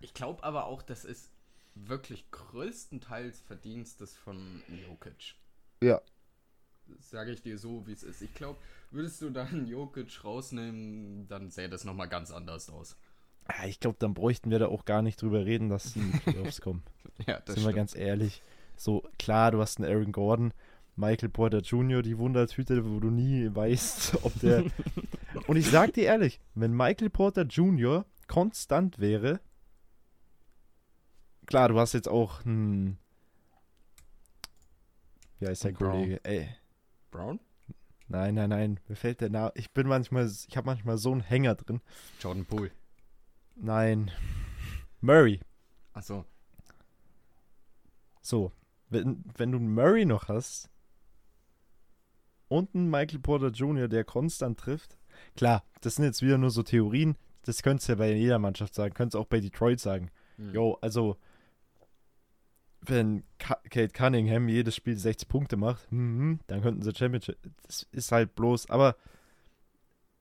Ich glaube aber auch, das ist wirklich größtenteils Verdienstes von Jokic. Ja. Sage ich dir so, wie es ist. Ich glaube, würdest du dann Jokic rausnehmen, dann sähe das nochmal ganz anders aus. Ja, ich glaube, dann bräuchten wir da auch gar nicht drüber reden, dass die Playoffs kommen. Ja, das Sind wir ganz ehrlich. So, klar, du hast einen Aaron Gordon, Michael Porter Jr., die Wundertüte, wo du nie weißt, ob der. Und ich sag dir ehrlich, wenn Michael Porter Jr. konstant wäre, klar, du hast jetzt auch einen. Wie heißt der. Kollege? Ey. Brown? Nein, nein, nein. Mir fällt der Name. Ich bin manchmal. Ich habe manchmal so einen Hänger drin. Jordan Poole. Nein. Murray. Achso. So, wenn, wenn du einen Murray noch hast und einen Michael Porter Jr., der konstant trifft, klar, das sind jetzt wieder nur so Theorien, das könntest du ja bei jeder Mannschaft sagen, könntest du auch bei Detroit sagen. Hm. Jo, also, wenn Ka Kate Cunningham jedes Spiel 60 Punkte macht, mhm, dann könnten sie Championship. Das ist halt bloß, aber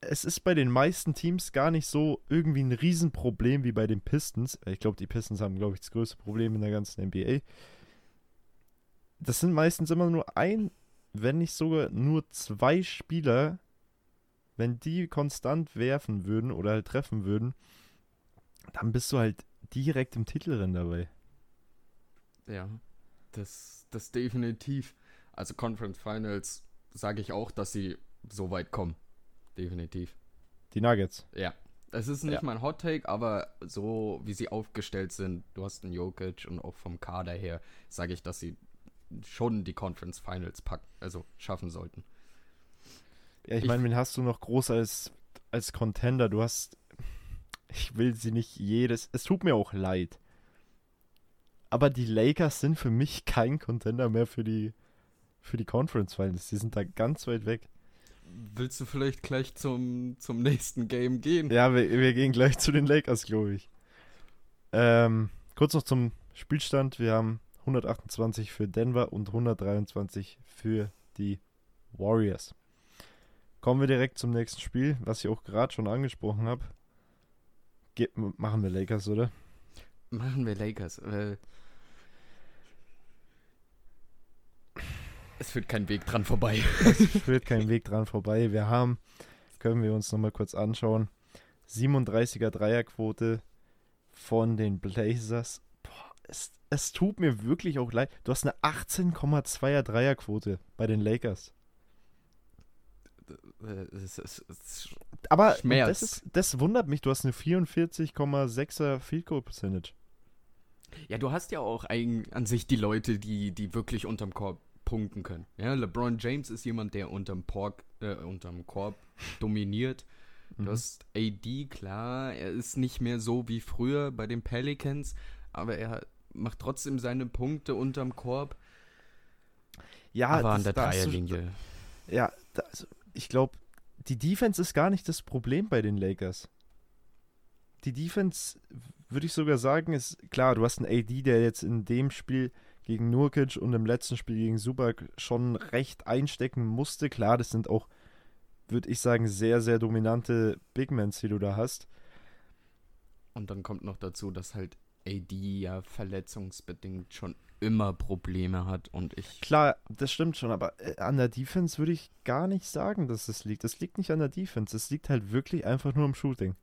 es ist bei den meisten Teams gar nicht so irgendwie ein Riesenproblem wie bei den Pistons. Ich glaube, die Pistons haben, glaube ich, das größte Problem in der ganzen NBA. Das sind meistens immer nur ein, wenn nicht sogar nur zwei Spieler, wenn die konstant werfen würden oder halt treffen würden, dann bist du halt direkt im Titelrennen dabei. Ja, das, das definitiv. Also Conference Finals sage ich auch, dass sie so weit kommen. Definitiv. Die Nuggets. Ja. Es ist nicht Ja. mein Hot Take, aber so wie sie aufgestellt sind, du hast einen Jokic und auch vom Kader her, sage ich, dass sie schon die Conference Finals packen, also schaffen sollten. Ja, ich Ich- meine, wen hast du noch groß als, als Contender? Du hast. Ich will sie nicht jedes. Es tut mir auch leid. Aber die Lakers sind für mich kein Contender mehr für die, für die Conference Finals. Die sind da ganz weit weg. Willst du vielleicht gleich zum, zum nächsten Game gehen? Ja, wir, wir gehen gleich zu den Lakers, glaube ich. Ähm, kurz noch zum Spielstand. Wir haben 128 für Denver und 123 für die Warriors. Kommen wir direkt zum nächsten Spiel, was ich auch gerade schon angesprochen habe. Machen wir Lakers, oder? Machen wir Lakers. Äh, es führt kein Weg dran vorbei. es führt kein Weg dran vorbei. Wir haben, können wir uns nochmal kurz anschauen, 37er Dreierquote von den Blazers. Boah, es, es tut mir wirklich auch leid. Du hast eine 18,2er Dreierquote bei den Lakers. Aber das, ist, das wundert mich. Du hast eine 44,6er Field Goal Percentage. Ja, du hast ja auch ein, an sich die Leute, die, die wirklich unterm Korb punkten können. Ja, LeBron James ist jemand, der unterm, Pork, äh, unterm Korb dominiert. Du mhm. hast AD, klar, er ist nicht mehr so wie früher bei den Pelicans, aber er macht trotzdem seine Punkte unterm Korb. Ja, aber an der Dreierlinie. Ja, das, also, ich glaube, die Defense ist gar nicht das Problem bei den Lakers. Die Defense, würde ich sogar sagen, ist klar, du hast einen AD, der jetzt in dem Spiel gegen Nurkic und im letzten Spiel gegen Subak schon recht einstecken musste. Klar, das sind auch, würde ich sagen, sehr, sehr dominante Bigmans, die du da hast. Und dann kommt noch dazu, dass halt AD ja verletzungsbedingt schon immer Probleme hat und ich. Klar, das stimmt schon, aber äh, an der Defense würde ich gar nicht sagen, dass es liegt. Es liegt nicht an der Defense, es liegt halt wirklich einfach nur am Shooting.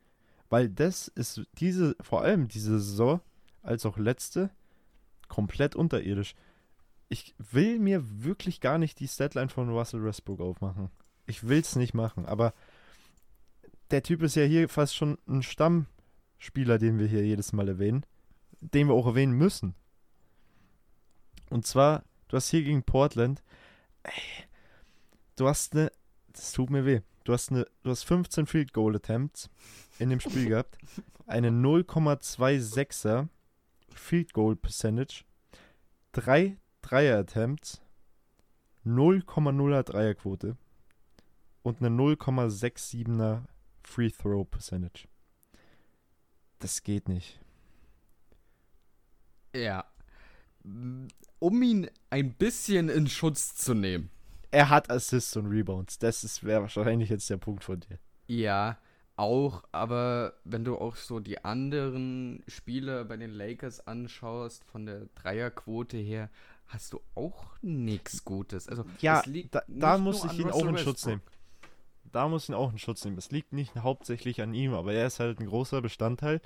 Weil das ist diese, vor allem diese Saison, als auch letzte, komplett unterirdisch. Ich will mir wirklich gar nicht die Statline von Russell Westbrook aufmachen. Ich will es nicht machen, aber der Typ ist ja hier fast schon ein Stammspieler, den wir hier jedes Mal erwähnen, den wir auch erwähnen müssen. Und zwar, du hast hier gegen Portland, ey, du hast eine, das tut mir weh, du hast eine, du hast 15 Field Goal Attempts in dem Spiel gehabt, eine 0,26er Field Goal Percentage, 3 Dreier Attempts, 0,0er Dreierquote und eine 0,67er Free Throw Percentage. Das geht nicht. Ja. Um ihn ein bisschen in Schutz zu nehmen. Er hat Assists und Rebounds. Das wäre wahrscheinlich jetzt der Punkt von dir. Ja, auch, aber wenn du auch so die anderen Spieler bei den Lakers anschaust, von der Dreierquote her, hast du auch nichts Gutes. Also, ja, da, da muss ich ihn auch in Schutz nehmen. Da muss ich ihn auch in Schutz nehmen. Es liegt nicht hauptsächlich an ihm, aber er ist halt ein großer Bestandteil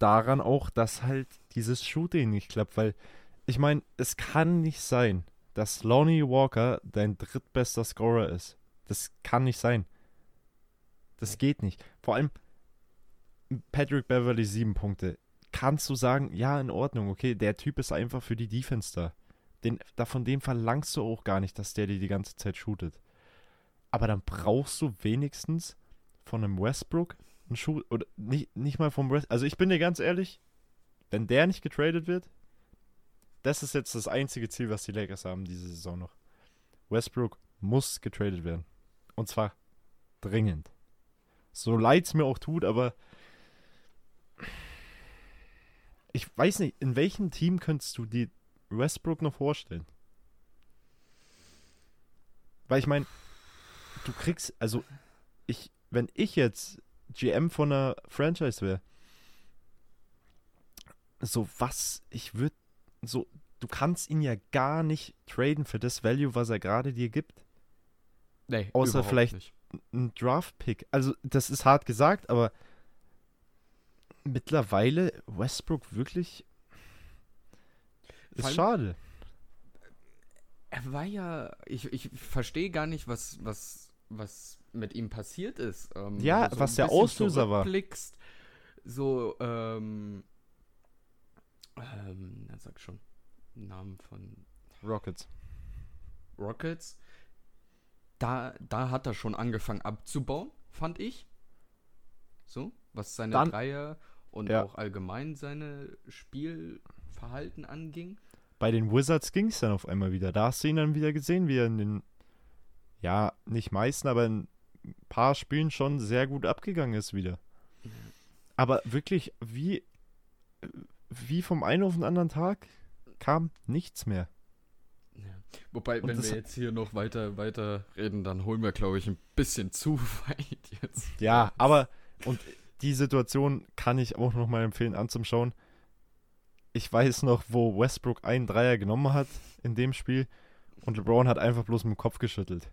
daran auch, dass halt dieses Shooting nicht klappt, weil ich meine, es kann nicht sein, dass Lonnie Walker dein drittbester Scorer ist. Das kann nicht sein. Das geht nicht. Vor allem Patrick Beverly sieben Punkte. Kannst du sagen, ja, in Ordnung, okay, der Typ ist einfach für die Defense da. Den, da von dem verlangst du auch gar nicht, dass der dir die ganze Zeit shootet. Aber dann brauchst du wenigstens von einem Westbrook einen Shoot, oder nicht, nicht mal vom Westbrook. Also ich bin dir ganz ehrlich, wenn der nicht getradet wird, das ist jetzt das einzige Ziel, was die Lakers haben diese Saison noch. Westbrook muss getradet werden. Und zwar dringend. So leid es mir auch tut, aber ich weiß nicht, in welchem Team könntest du die Westbrook noch vorstellen? Weil ich meine, du kriegst, also ich, wenn ich jetzt GM von einer Franchise wäre, so was, ich würde, so, du kannst ihn ja gar nicht traden für das Value, was er gerade dir gibt. Nee, Außer vielleicht nicht ein Draft-Pick. Also, das ist hart gesagt, aber mittlerweile Westbrook wirklich ist allem, schade. Er war ja, ich, ich verstehe gar nicht, was, was, was mit ihm passiert ist. Ähm, ja, so was der Auslöser war. So, ähm, ähm, sag schon, Namen von Rockets. Rockets da, da hat er schon angefangen abzubauen, fand ich. So, was seine Dann, Dreier und ja. auch allgemein seine Spielverhalten anging. Bei den Wizards ging es dann auf einmal wieder. Da hast du ihn dann wieder gesehen, wie er in den, ja, nicht meisten, aber in ein paar Spielen schon sehr gut abgegangen ist wieder. Aber wirklich, wie, wie vom einen auf den anderen Tag kam nichts mehr. Wobei, Und wenn das- wir jetzt hier noch weiter, weiter reden, dann holen wir, glaube ich, ein bisschen zu weit jetzt. Ja, aber und die Situation kann ich auch noch mal empfehlen anzuschauen. Ich weiß noch, wo Westbrook einen Dreier genommen hat in dem Spiel und LeBron hat einfach bloß mit dem Kopf geschüttelt.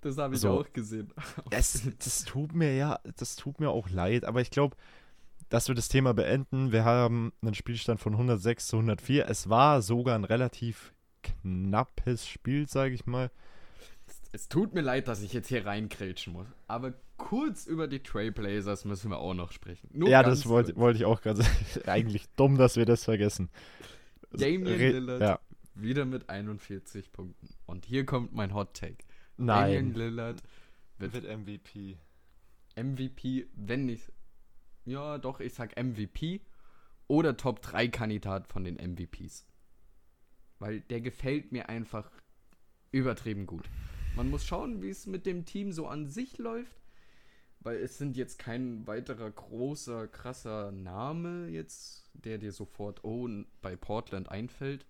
Das habe ich So. auch gesehen. Es, das tut mir ja, das tut mir auch leid, aber ich glaube, dass wir das Thema beenden. Wir haben einen Spielstand von 106 zu 104. Es war sogar ein relativ knappes Spiel, sage ich mal. Es tut mir leid, dass ich jetzt hier reinkrätschen muss. Aber kurz über die Trailblazers müssen wir auch noch sprechen. Nur ja, das wollte kurz. wollte ich auch gerade sagen. Eigentlich dumm, dass wir das vergessen. Damien Re- Lillard Ja, wieder mit 41 Punkten. Und hier kommt mein Hot Take. Damian nein. Lillard wird Wird MVP. MVP, wenn nicht. Ja, doch, ich sag MVP oder Top 3 Kandidat von den MVPs. Weil der gefällt mir einfach übertrieben gut. Man muss schauen, wie es mit dem Team so an sich läuft. Weil es sind jetzt kein weiterer großer, krasser Name jetzt, der dir sofort, oh, bei Portland einfällt.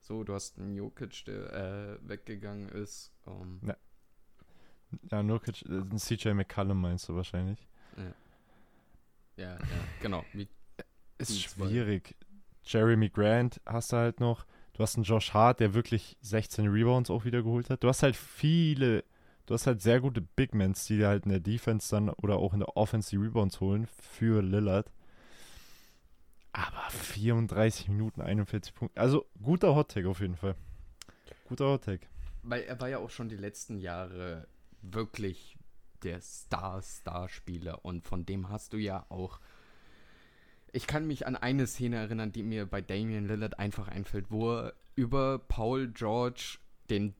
So, du hast einen Jokic, der äh, weggegangen ist. Ähm, Ja, Nurkic, äh, CJ McCallum meinst du wahrscheinlich. ja, ja, genau. Wie Ist Die zwei. schwierig. Jeremy Grant hast du halt noch. Du hast einen Josh Hart, der wirklich 16 Rebounds auch wieder geholt hat. Du hast halt viele, du hast halt sehr gute Big Mans, die dir halt in der Defense dann oder auch in der Offense die Rebounds holen für Lillard. Aber 34 Minuten, 41 Punkte. Also guter Hottag auf jeden Fall. Guter Hottag. Weil er war ja auch schon die letzten Jahre wirklich der Star-Star-Spieler und von dem hast du ja auch. Ich kann mich an eine Szene erinnern, die mir bei Damian Lillard einfach einfällt, wo er über Paul George den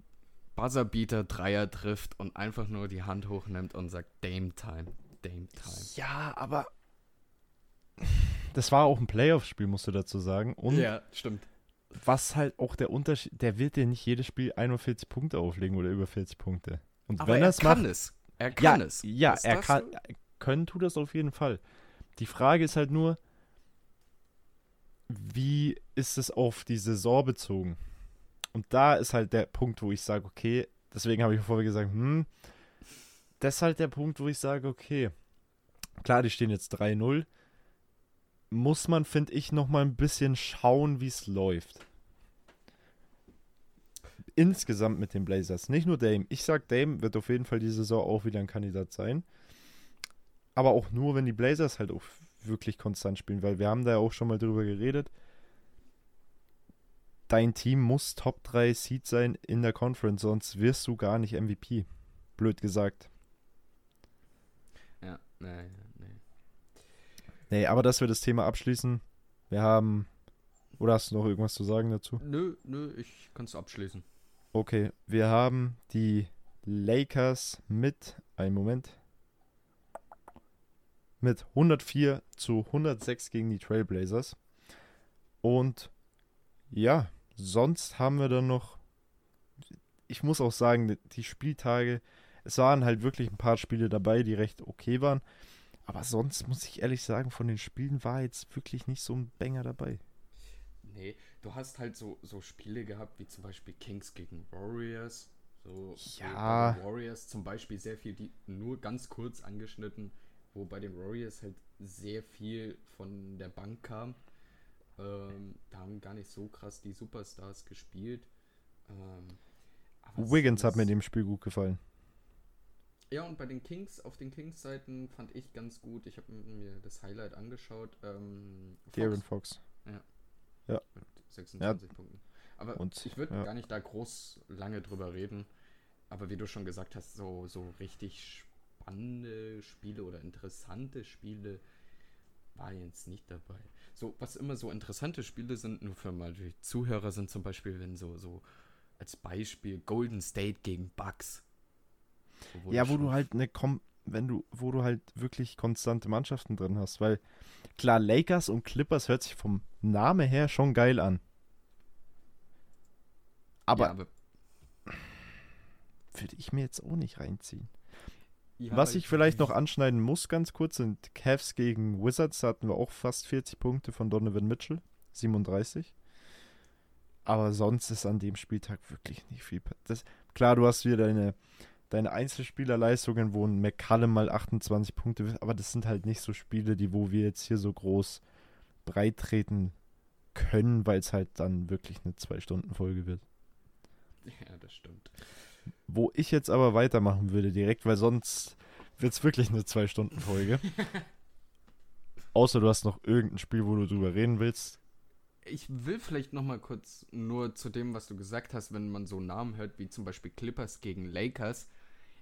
Buzzerbeater-Dreier trifft und einfach nur die Hand hochnimmt und sagt Dame Time, Dame Time. Ja, aber das war auch ein Playoff-Spiel, musst du dazu sagen. Und ja, stimmt. was halt auch der Unterschied, der wird dir nicht jedes Spiel 41 Punkte auflegen oder über 40 Punkte. Und Aber wenn er er es kann macht, es. Er kann ja, es. ja, Ist er kann, so? können tut das auf jeden Fall. Die Frage ist halt nur, wie ist es auf die Saison bezogen? Und da ist halt der Punkt, wo ich sage, okay, deswegen habe ich vorher gesagt, hm, das ist halt der Punkt, wo ich sage, okay, klar, die stehen jetzt 3-0. Muss man, finde ich, noch mal ein bisschen schauen, wie es läuft. Insgesamt mit den Blazers. Nicht nur Dame. Ich sag, Dame wird auf jeden Fall die Saison auch wieder ein Kandidat sein. Aber auch nur, wenn die Blazers halt auch wirklich konstant spielen, weil wir haben da ja auch schon mal drüber geredet. Dein Team muss Top 3 Seed sein in der Conference, sonst wirst du gar nicht MVP. Blöd gesagt. Ja, nee, nee. Nee, aber dass wir das Thema abschließen. Wir haben. Oder hast du noch irgendwas zu sagen dazu? Nö, nö, ich kann es abschließen. Okay, wir haben die Lakers mit. Einen Moment. Mit 104 zu 106 gegen die Trailblazers. Und ja, sonst haben wir dann noch. Ich muss auch sagen, die Spieltage. Es waren halt wirklich ein paar Spiele dabei, die recht okay waren. Aber sonst muss ich ehrlich sagen, von den Spielen war jetzt wirklich nicht so ein Banger dabei. Nee, du hast halt so, so Spiele gehabt, wie zum Beispiel Kings gegen Warriors. So, Ja. den Warriors zum Beispiel sehr viel, die nur ganz kurz angeschnitten, wo bei den Warriors halt sehr viel von der Bank kam. Ähm, da haben gar nicht so krass die Superstars gespielt. Ähm, Wiggins hat mir in dem Spiel gut gefallen. Ja, und bei den Kings, auf den Kings-Seiten fand ich ganz gut. Ich habe mir das Highlight angeschaut. Ähm, Fox Darren Fox. mit 26 Punkten. Aber Und, ich würde ja. gar nicht da groß lange drüber reden. Aber wie du schon gesagt hast, so, so richtig spannende Spiele oder interessante Spiele war jetzt nicht dabei. So, was immer so interessante Spiele sind, nur für mal die Zuhörer sind zum Beispiel, wenn so, so als Beispiel Golden State gegen Bucks. Ja, wo du halt eine Kom wenn du, wo du halt wirklich konstante Mannschaften drin hast, weil klar, Lakers und Clippers hört sich vom Name her schon geil an. Aber, ja, aber würde ich mir jetzt auch nicht reinziehen. Was ich vielleicht noch anschneiden muss, ganz kurz, sind Cavs gegen Wizards. Da hatten wir auch fast 40 Punkte von Donovan Mitchell. 37. Aber sonst ist an dem Spieltag wirklich nicht viel. Das, klar, du hast wieder deine, deine Einzelspielerleistungen, wo ein McCallum mal 28 Punkte wird, aber das sind halt nicht so Spiele, die, wo wir jetzt hier so groß breit treten können, weil es halt dann wirklich eine Zwei-Stunden-Folge wird. Ja, das stimmt. Wo ich jetzt aber weitermachen würde direkt, weil sonst wird es wirklich eine Zwei-Stunden-Folge. Außer du hast noch irgendein Spiel, wo du drüber reden willst. Ich will vielleicht noch mal kurz nur zu dem, was du gesagt hast, wenn man so Namen hört, wie zum Beispiel Clippers gegen Lakers.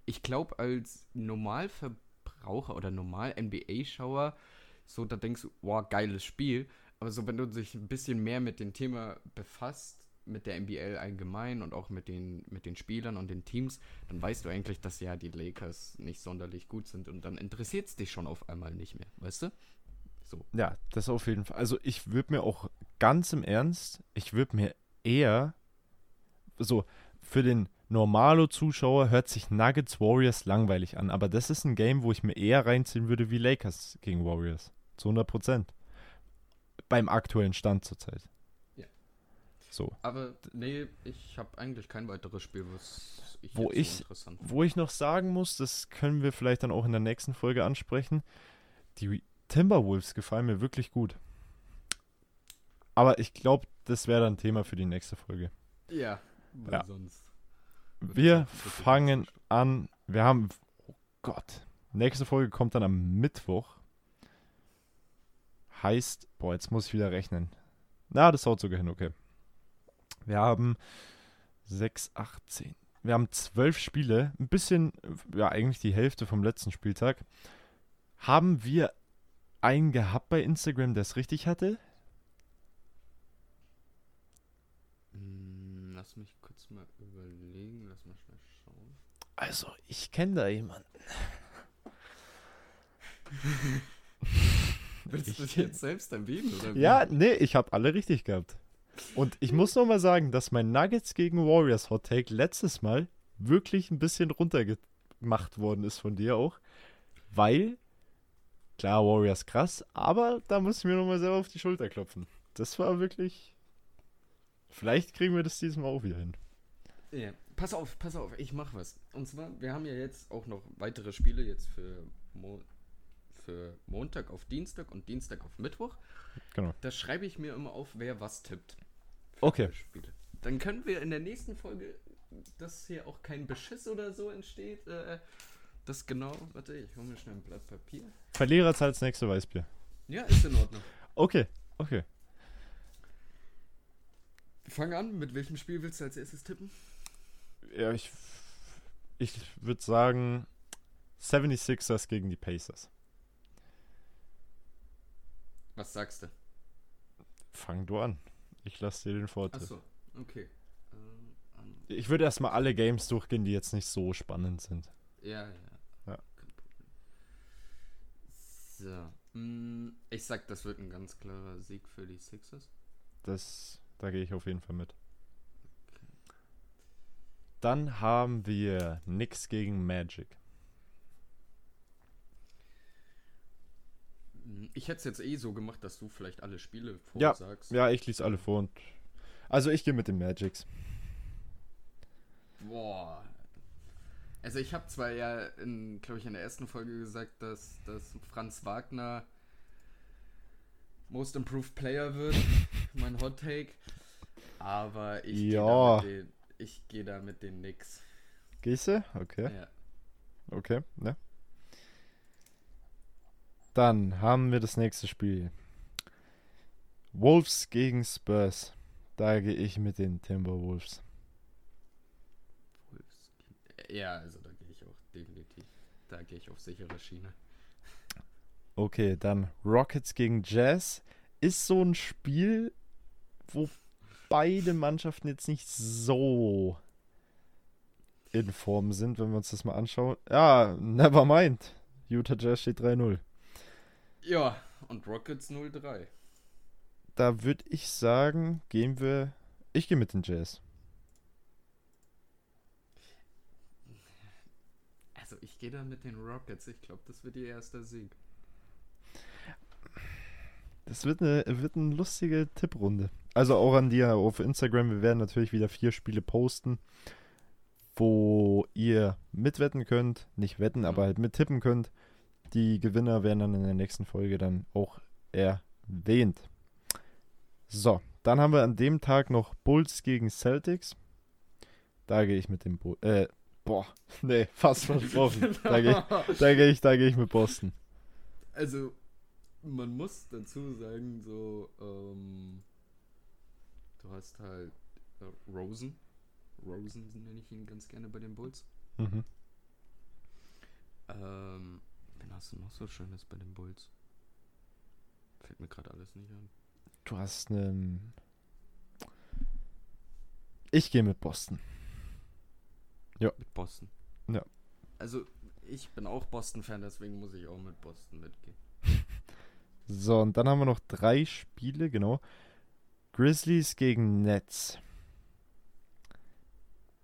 Ich glaube, als Normalverbraucher oder Normal-NBA-Schauer, so da denkst du, wow, geiles Spiel. Aber so, wenn du dich ein bisschen mehr mit dem Thema befasst, mit der NBL allgemein und auch mit den, mit den Spielern und den Teams, dann weißt du eigentlich, dass ja die Lakers nicht sonderlich gut sind und dann interessiert es dich schon auf einmal nicht mehr, weißt du? So. Ja, das auf jeden Fall. Also ich würde mir auch ganz im Ernst, ich würde mir eher so für den Normalo-Zuschauer hört sich Nuggets Warriors langweilig an, aber das ist ein Game, wo ich mir eher reinziehen würde wie Lakers gegen Warriors. Zu 100 Prozent. Beim aktuellen Stand zurzeit. So. Aber nee, ich habe eigentlich kein weiteres Spiel, was ich wo ich, so interessant Wo ich noch sagen muss, das können wir vielleicht dann auch in der nächsten Folge ansprechen. Die Timberwolves gefallen mir wirklich gut. Aber ich glaube, das wäre dann Thema für die nächste Folge. Ja, ja. sonst. Wir fangen an. Wir haben. Oh Gott. Nächste Folge kommt dann am Mittwoch. Heißt, boah, jetzt muss ich wieder rechnen. Na, das haut sogar hin, okay. Wir haben 6, 8, 10. Wir haben zwölf Spiele, ein bisschen, ja, eigentlich die Hälfte vom letzten Spieltag. Haben wir einen gehabt bei Instagram, der es richtig hatte? Hm, lass mich kurz mal überlegen, lass mal schnell schauen. Also, ich kenne da jemanden. Willst du dich jetzt selbst erwähnen? Oder ja, nee, ich habe alle richtig gehabt. Und ich muss noch mal sagen, dass mein Nuggets gegen Warriors Hot Take letztes Mal wirklich ein bisschen runtergemacht worden ist von dir auch, weil Klar, Warriors krass, aber da muss ich mir nochmal selber auf die Schulter klopfen. Das war wirklich. Vielleicht kriegen wir das diesmal auch wieder hin. Ja, pass auf, pass auf, ich mach was. Und zwar, wir haben ja jetzt auch noch weitere Spiele jetzt für, Mo für Montag auf Dienstag und Dienstag auf Mittwoch. Genau. Da schreibe ich mir immer auf, wer was tippt. Okay. Dann können wir in der nächsten Folge, dass hier auch kein Beschiss oder so entsteht, äh, das genau, warte, ich hole mir schnell ein Blatt Papier. Verlierer zahlt das nächste Weißbier. Ja, ist in Ordnung. Okay, okay. Fang an, mit welchem Spiel willst du als erstes tippen? Ja, ich, ich würde sagen 76ers gegen die Pacers. Was sagst du? Fang du an. Ich lasse dir den Vorteil. Achso, okay. Ähm, ich würde erstmal alle Games durchgehen, die jetzt nicht so spannend sind. Ja, ja. So. Mm, ich sag, das wird ein ganz klarer Sieg für die Sixers. Das, da gehe ich auf jeden Fall mit. Okay. Dann haben wir Nix gegen Magic. Ich hätte es jetzt eh so gemacht, dass du vielleicht alle Spiele vorsagst. Ja, ja ich lese alle vor und. Also ich gehe mit den Magics. Boah, also ich habe zwar ja, glaube ich, in der ersten Folge gesagt, dass, dass Franz Wagner Most Improved Player wird, mein Hot Take. Aber ich ja. gehe da, geh da mit den Knicks. Gehst du? Okay. Ja. Okay, ne? Dann haben wir das nächste Spiel. Wolves gegen Spurs. Da gehe ich mit den Timberwolves. Ja, also da gehe ich auch definitiv. Da gehe ich auf sichere Schiene. Okay, dann Rockets gegen Jazz. Ist so ein Spiel, wo beide Mannschaften jetzt nicht so in Form sind, wenn wir uns das mal anschauen. Ja, never mind. Utah Jazz steht 3-0. Ja, und Rockets 0-3. Da würde ich sagen, gehen wir. Ich gehe mit den Jazz. Also ich gehe da mit den Rockets. Ich glaube, das wird ihr erster Sieg. Das wird eine, wird eine lustige Tipprunde. Also auch an dir auf Instagram. Wir werden natürlich wieder vier Spiele posten, wo ihr mitwetten könnt. Nicht wetten, aber halt mittippen könnt. Die Gewinner werden dann in der nächsten Folge dann auch erwähnt. So, dann haben wir an dem Tag noch Bulls gegen Celtics. Da gehe ich mit dem Bull. Äh, boah, nee, fast versprochen. da gehe ich, da geh ich, da geh ich mit Boston. Also, man muss dazu sagen, so, ähm, du hast halt äh, Rosen. Rosen nenne ich ihn ganz gerne bei den Bulls. Mhm. Ähm, wen hast du noch so Schönes bei den Bulls? Fällt mir gerade alles nicht an. Du hast einen. Ich gehe mit Boston. Mit Boston. Ja. Also, ich bin auch Boston-Fan, deswegen muss ich auch mit Boston mitgehen. So, und dann haben wir noch drei Spiele, genau. Grizzlies gegen Nets.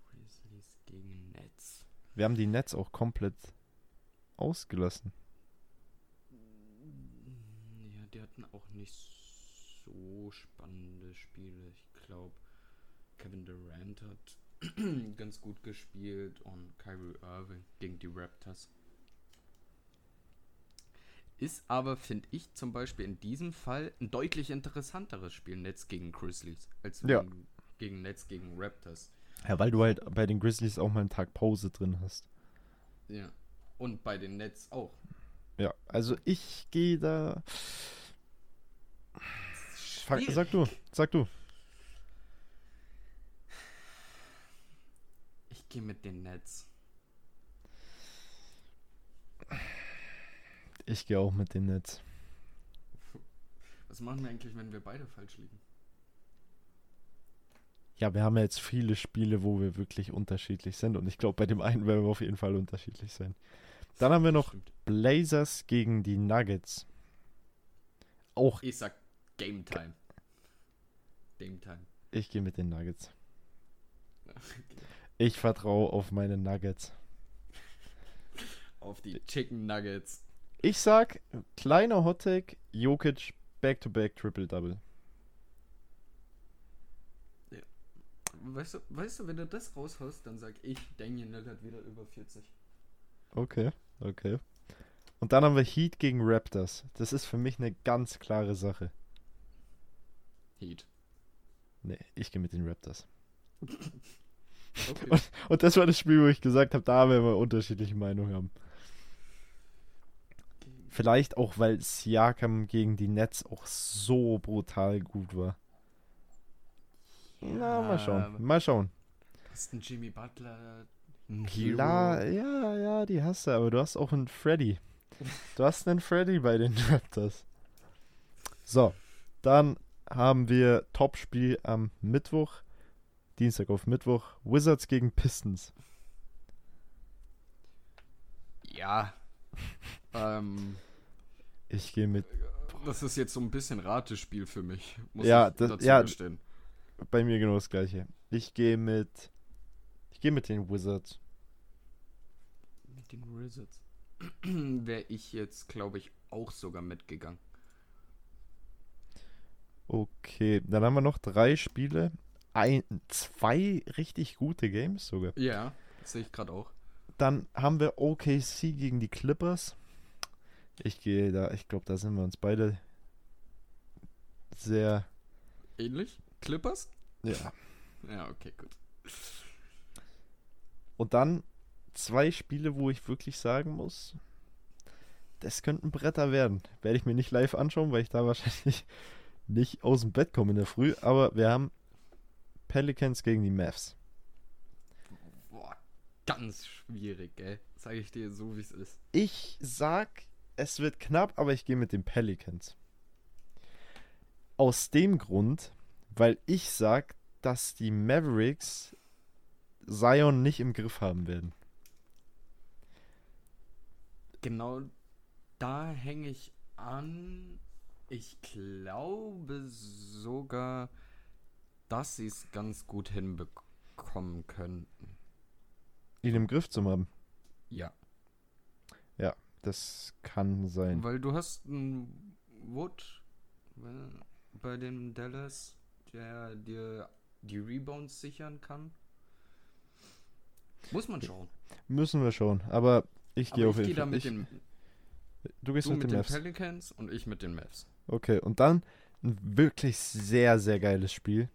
Grizzlies gegen Nets. Wir haben die Nets auch komplett ausgelassen. Ja, die hatten auch nicht so spannende Spiele. Ich glaube, Kevin Durant hat ganz gut gespielt und Kyrie Irving gegen die Raptors. Ist aber, finde ich, zum Beispiel in diesem Fall ein deutlich interessanteres Spiel Nets gegen Grizzlies als Ja. gegen, gegen Nets gegen Raptors. Ja, weil du halt bei den Grizzlies auch mal einen Tag Pause drin hast. Ja. Und bei den Nets auch. Ja, also ich gehe da. Schwierig. sag du, sag du. Ich gehe mit den Nets. Ich gehe auch mit den Nets. Was machen wir eigentlich, wenn wir beide falsch liegen? Ja, wir haben ja jetzt viele Spiele, wo wir wirklich unterschiedlich sind. Und ich glaube, bei dem einen werden wir auf jeden Fall unterschiedlich sein. Dann haben wir noch Stimmt. Blazers gegen die Nuggets. Auch Ich sag Game Time. Game Time. ich gehe mit den Nuggets. Ich vertraue auf meine Nuggets. Auf die Chicken Nuggets. Ich sag, kleiner Hottake, Jokic, Back-to-Back, Triple-Double. Weißt du, weißt du, wenn du das raushaust, dann sag ich, Daniel Lillard wieder über 40. Okay, okay. Und dann haben wir Heat gegen Raptors. Das ist für mich eine ganz klare Sache. Heat. Nee, ich gehe mit den Raptors. Okay. Und, und das war das Spiel, wo ich gesagt habe, da werden wir unterschiedliche Meinungen haben. Vielleicht auch, weil Siakam gegen die Nets auch so brutal gut war. Na, mal schauen. Mal schauen. Hast ein Jimmy Butler? Klar, ja, ja, die hast du, aber du hast auch einen Freddy. Du hast einen Freddy bei den Raptors. So, dann haben wir Topspiel am Mittwoch. Dienstag auf Mittwoch. Wizards gegen Pistons. Ja. ähm, Ich gehe mit. das ist jetzt so ein bisschen Ratespiel für mich. Muss Ja, ich das- dazu ja. gestehen. Bei mir genau das gleiche. Ich gehe mit. Ich gehe mit den Wizards. Mit den Wizards. Wäre ich jetzt, glaube ich, auch sogar mitgegangen. Okay, dann haben wir noch drei Spiele. Ein, zwei richtig gute Games sogar. Ja, sehe ich gerade auch. Dann haben wir OKC gegen die Clippers. Ich gehe da, ich glaube, da sind wir uns beide sehr. Ähnlich? Clippers? Ja. Ja, okay, gut. Und dann zwei Spiele, wo ich wirklich sagen muss, das könnten Bretter werden. Werde ich mir nicht live anschauen, weil ich da wahrscheinlich nicht aus dem Bett komme in der Früh. Aber wir haben Pelicans gegen die Mavs. Boah, ganz schwierig, ey. Sage ich dir so, wie es ist. Ich sag, es wird knapp, aber ich gehe mit den Pelicans. Aus dem Grund, weil ich sag, dass die Mavericks Zion nicht im Griff haben werden. Genau da hänge ich an. Ich glaube sogar, dass sie es ganz gut hinbekommen könnten. Ihn im Griff zu haben. Ja. Das kann sein. Weil du hast einen Wood äh, bei den Dallas, der dir die Rebounds sichern kann. Muss man schauen. Müssen wir schon. Aber ich gehe auf jeden Fall. Ich, den, du gehst du mit mit den den. Pelicans und ich mit den Mavs. Okay, und dann ein wirklich sehr, sehr geiles Spiel.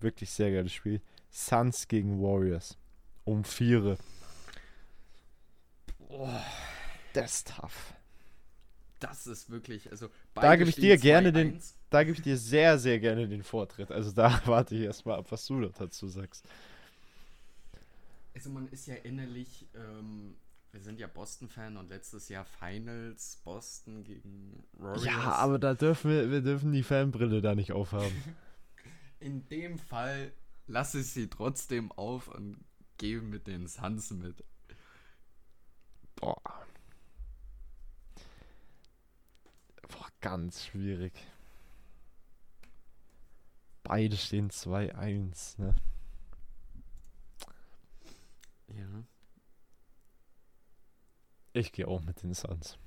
Wirklich sehr geiles Spiel. Suns gegen Warriors. Um Viere. Boah, Das ist tough. das ist wirklich, also Da gebe ich dir gerne den- 2-1. Da gebe ich dir sehr, sehr gerne den Vortritt. Also da warte ich erstmal ab, was du dazu sagst. Also man ist ja innerlich, ähm, wir sind ja Boston-Fan und letztes Jahr Finals Boston gegen Warriors. Ja, aber da dürfen wir, wir dürfen die Fanbrille da nicht aufhaben. In dem Fall lasse ich sie trotzdem auf und gehe mit den Suns mit. Boah. Boah, ganz schwierig. Beide stehen 2-1, ne? Ja. Ich gehe auch mit den Suns.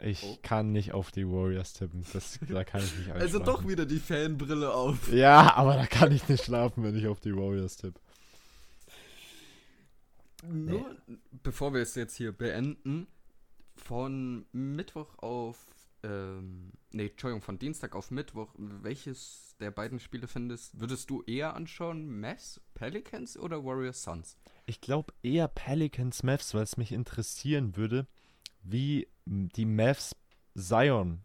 Ich Oh. kann nicht auf die Warriors tippen. Das, da kann ich nicht Also doch wieder die Fanbrille auf. Ja, aber da kann ich nicht schlafen, wenn ich auf die Warriors tippe. Nur, bevor wir es jetzt hier beenden, von Mittwoch auf, ähm, nee, Entschuldigung, von Dienstag auf Mittwoch, welches der beiden Spiele findest, würdest du eher anschauen? Mavs, Pelicans oder Warriors Suns? Ich glaube eher Pelicans Mavs, weil es mich interessieren würde, wie die Mavs Zion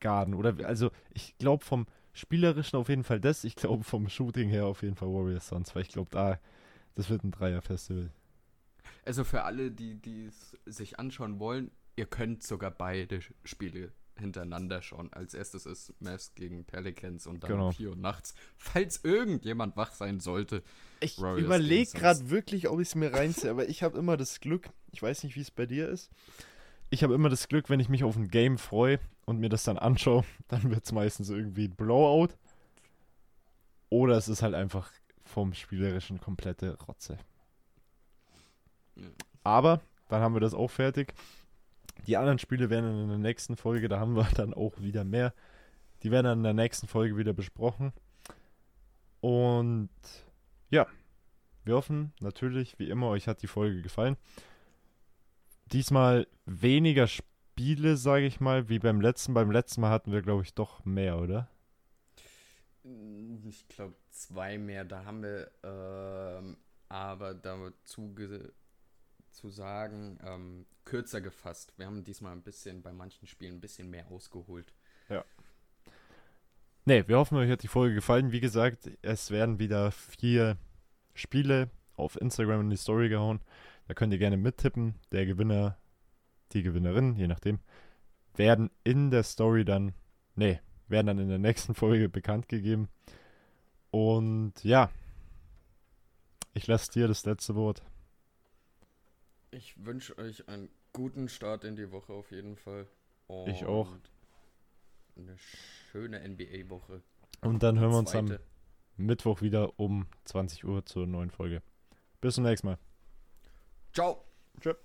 garden. Oder also ich glaube vom Spielerischen auf jeden Fall das. Ich glaube vom Shooting her auf jeden Fall Warriors Suns, weil ich glaube da, das wird ein Dreier-Festival. Also für alle, die die es sich anschauen wollen, ihr könnt sogar beide Spiele hintereinander schauen. Als erstes ist Mavs gegen Pelicans und dann Genau. um 4 Uhr nachts. Falls irgendjemand wach sein sollte. Ich überlege gerade wirklich, ob ich es mir reinziehe, aber ich habe immer das Glück, ich weiß nicht, wie es bei dir ist. Ich habe immer das Glück, wenn ich mich auf ein Game freue und mir das dann anschaue, dann wird es meistens irgendwie ein Blowout. Oder es ist halt einfach vom Spielerischen komplette Rotze. Ja. Aber dann haben wir das auch fertig. Die anderen Spiele werden dann in der nächsten Folge, da haben wir dann auch wieder mehr. Die werden dann in der nächsten Folge wieder besprochen. Und ja, wir hoffen natürlich, wie immer, euch hat die Folge gefallen. Diesmal weniger Spiele, sage ich mal, wie beim letzten. Beim letzten Mal hatten wir, glaube ich, doch mehr, oder? Ich glaube, zwei mehr. Da haben wir ähm, aber dazu zu sagen, ähm, kürzer gefasst. Wir haben diesmal ein bisschen bei manchen Spielen ein bisschen mehr ausgeholt. Ne, wir hoffen, euch hat die Folge gefallen. Wie gesagt, es werden wieder vier Spiele auf Instagram in die Story gehauen. Da könnt ihr gerne mittippen. Der Gewinner, die Gewinnerin, je nachdem, werden in der Story dann, ne, werden dann in der nächsten Folge bekannt gegeben. Und ja, ich lasse dir das letzte Wort. Ich wünsche euch einen guten Start in die Woche auf jeden Fall. Ich auch. Und Eine schöne NBA-Woche. Und dann hören wir uns am. Mittwoch wieder um 20 Uhr zur neuen Folge. Bis zum nächsten Mal. Ciao. Tschüss.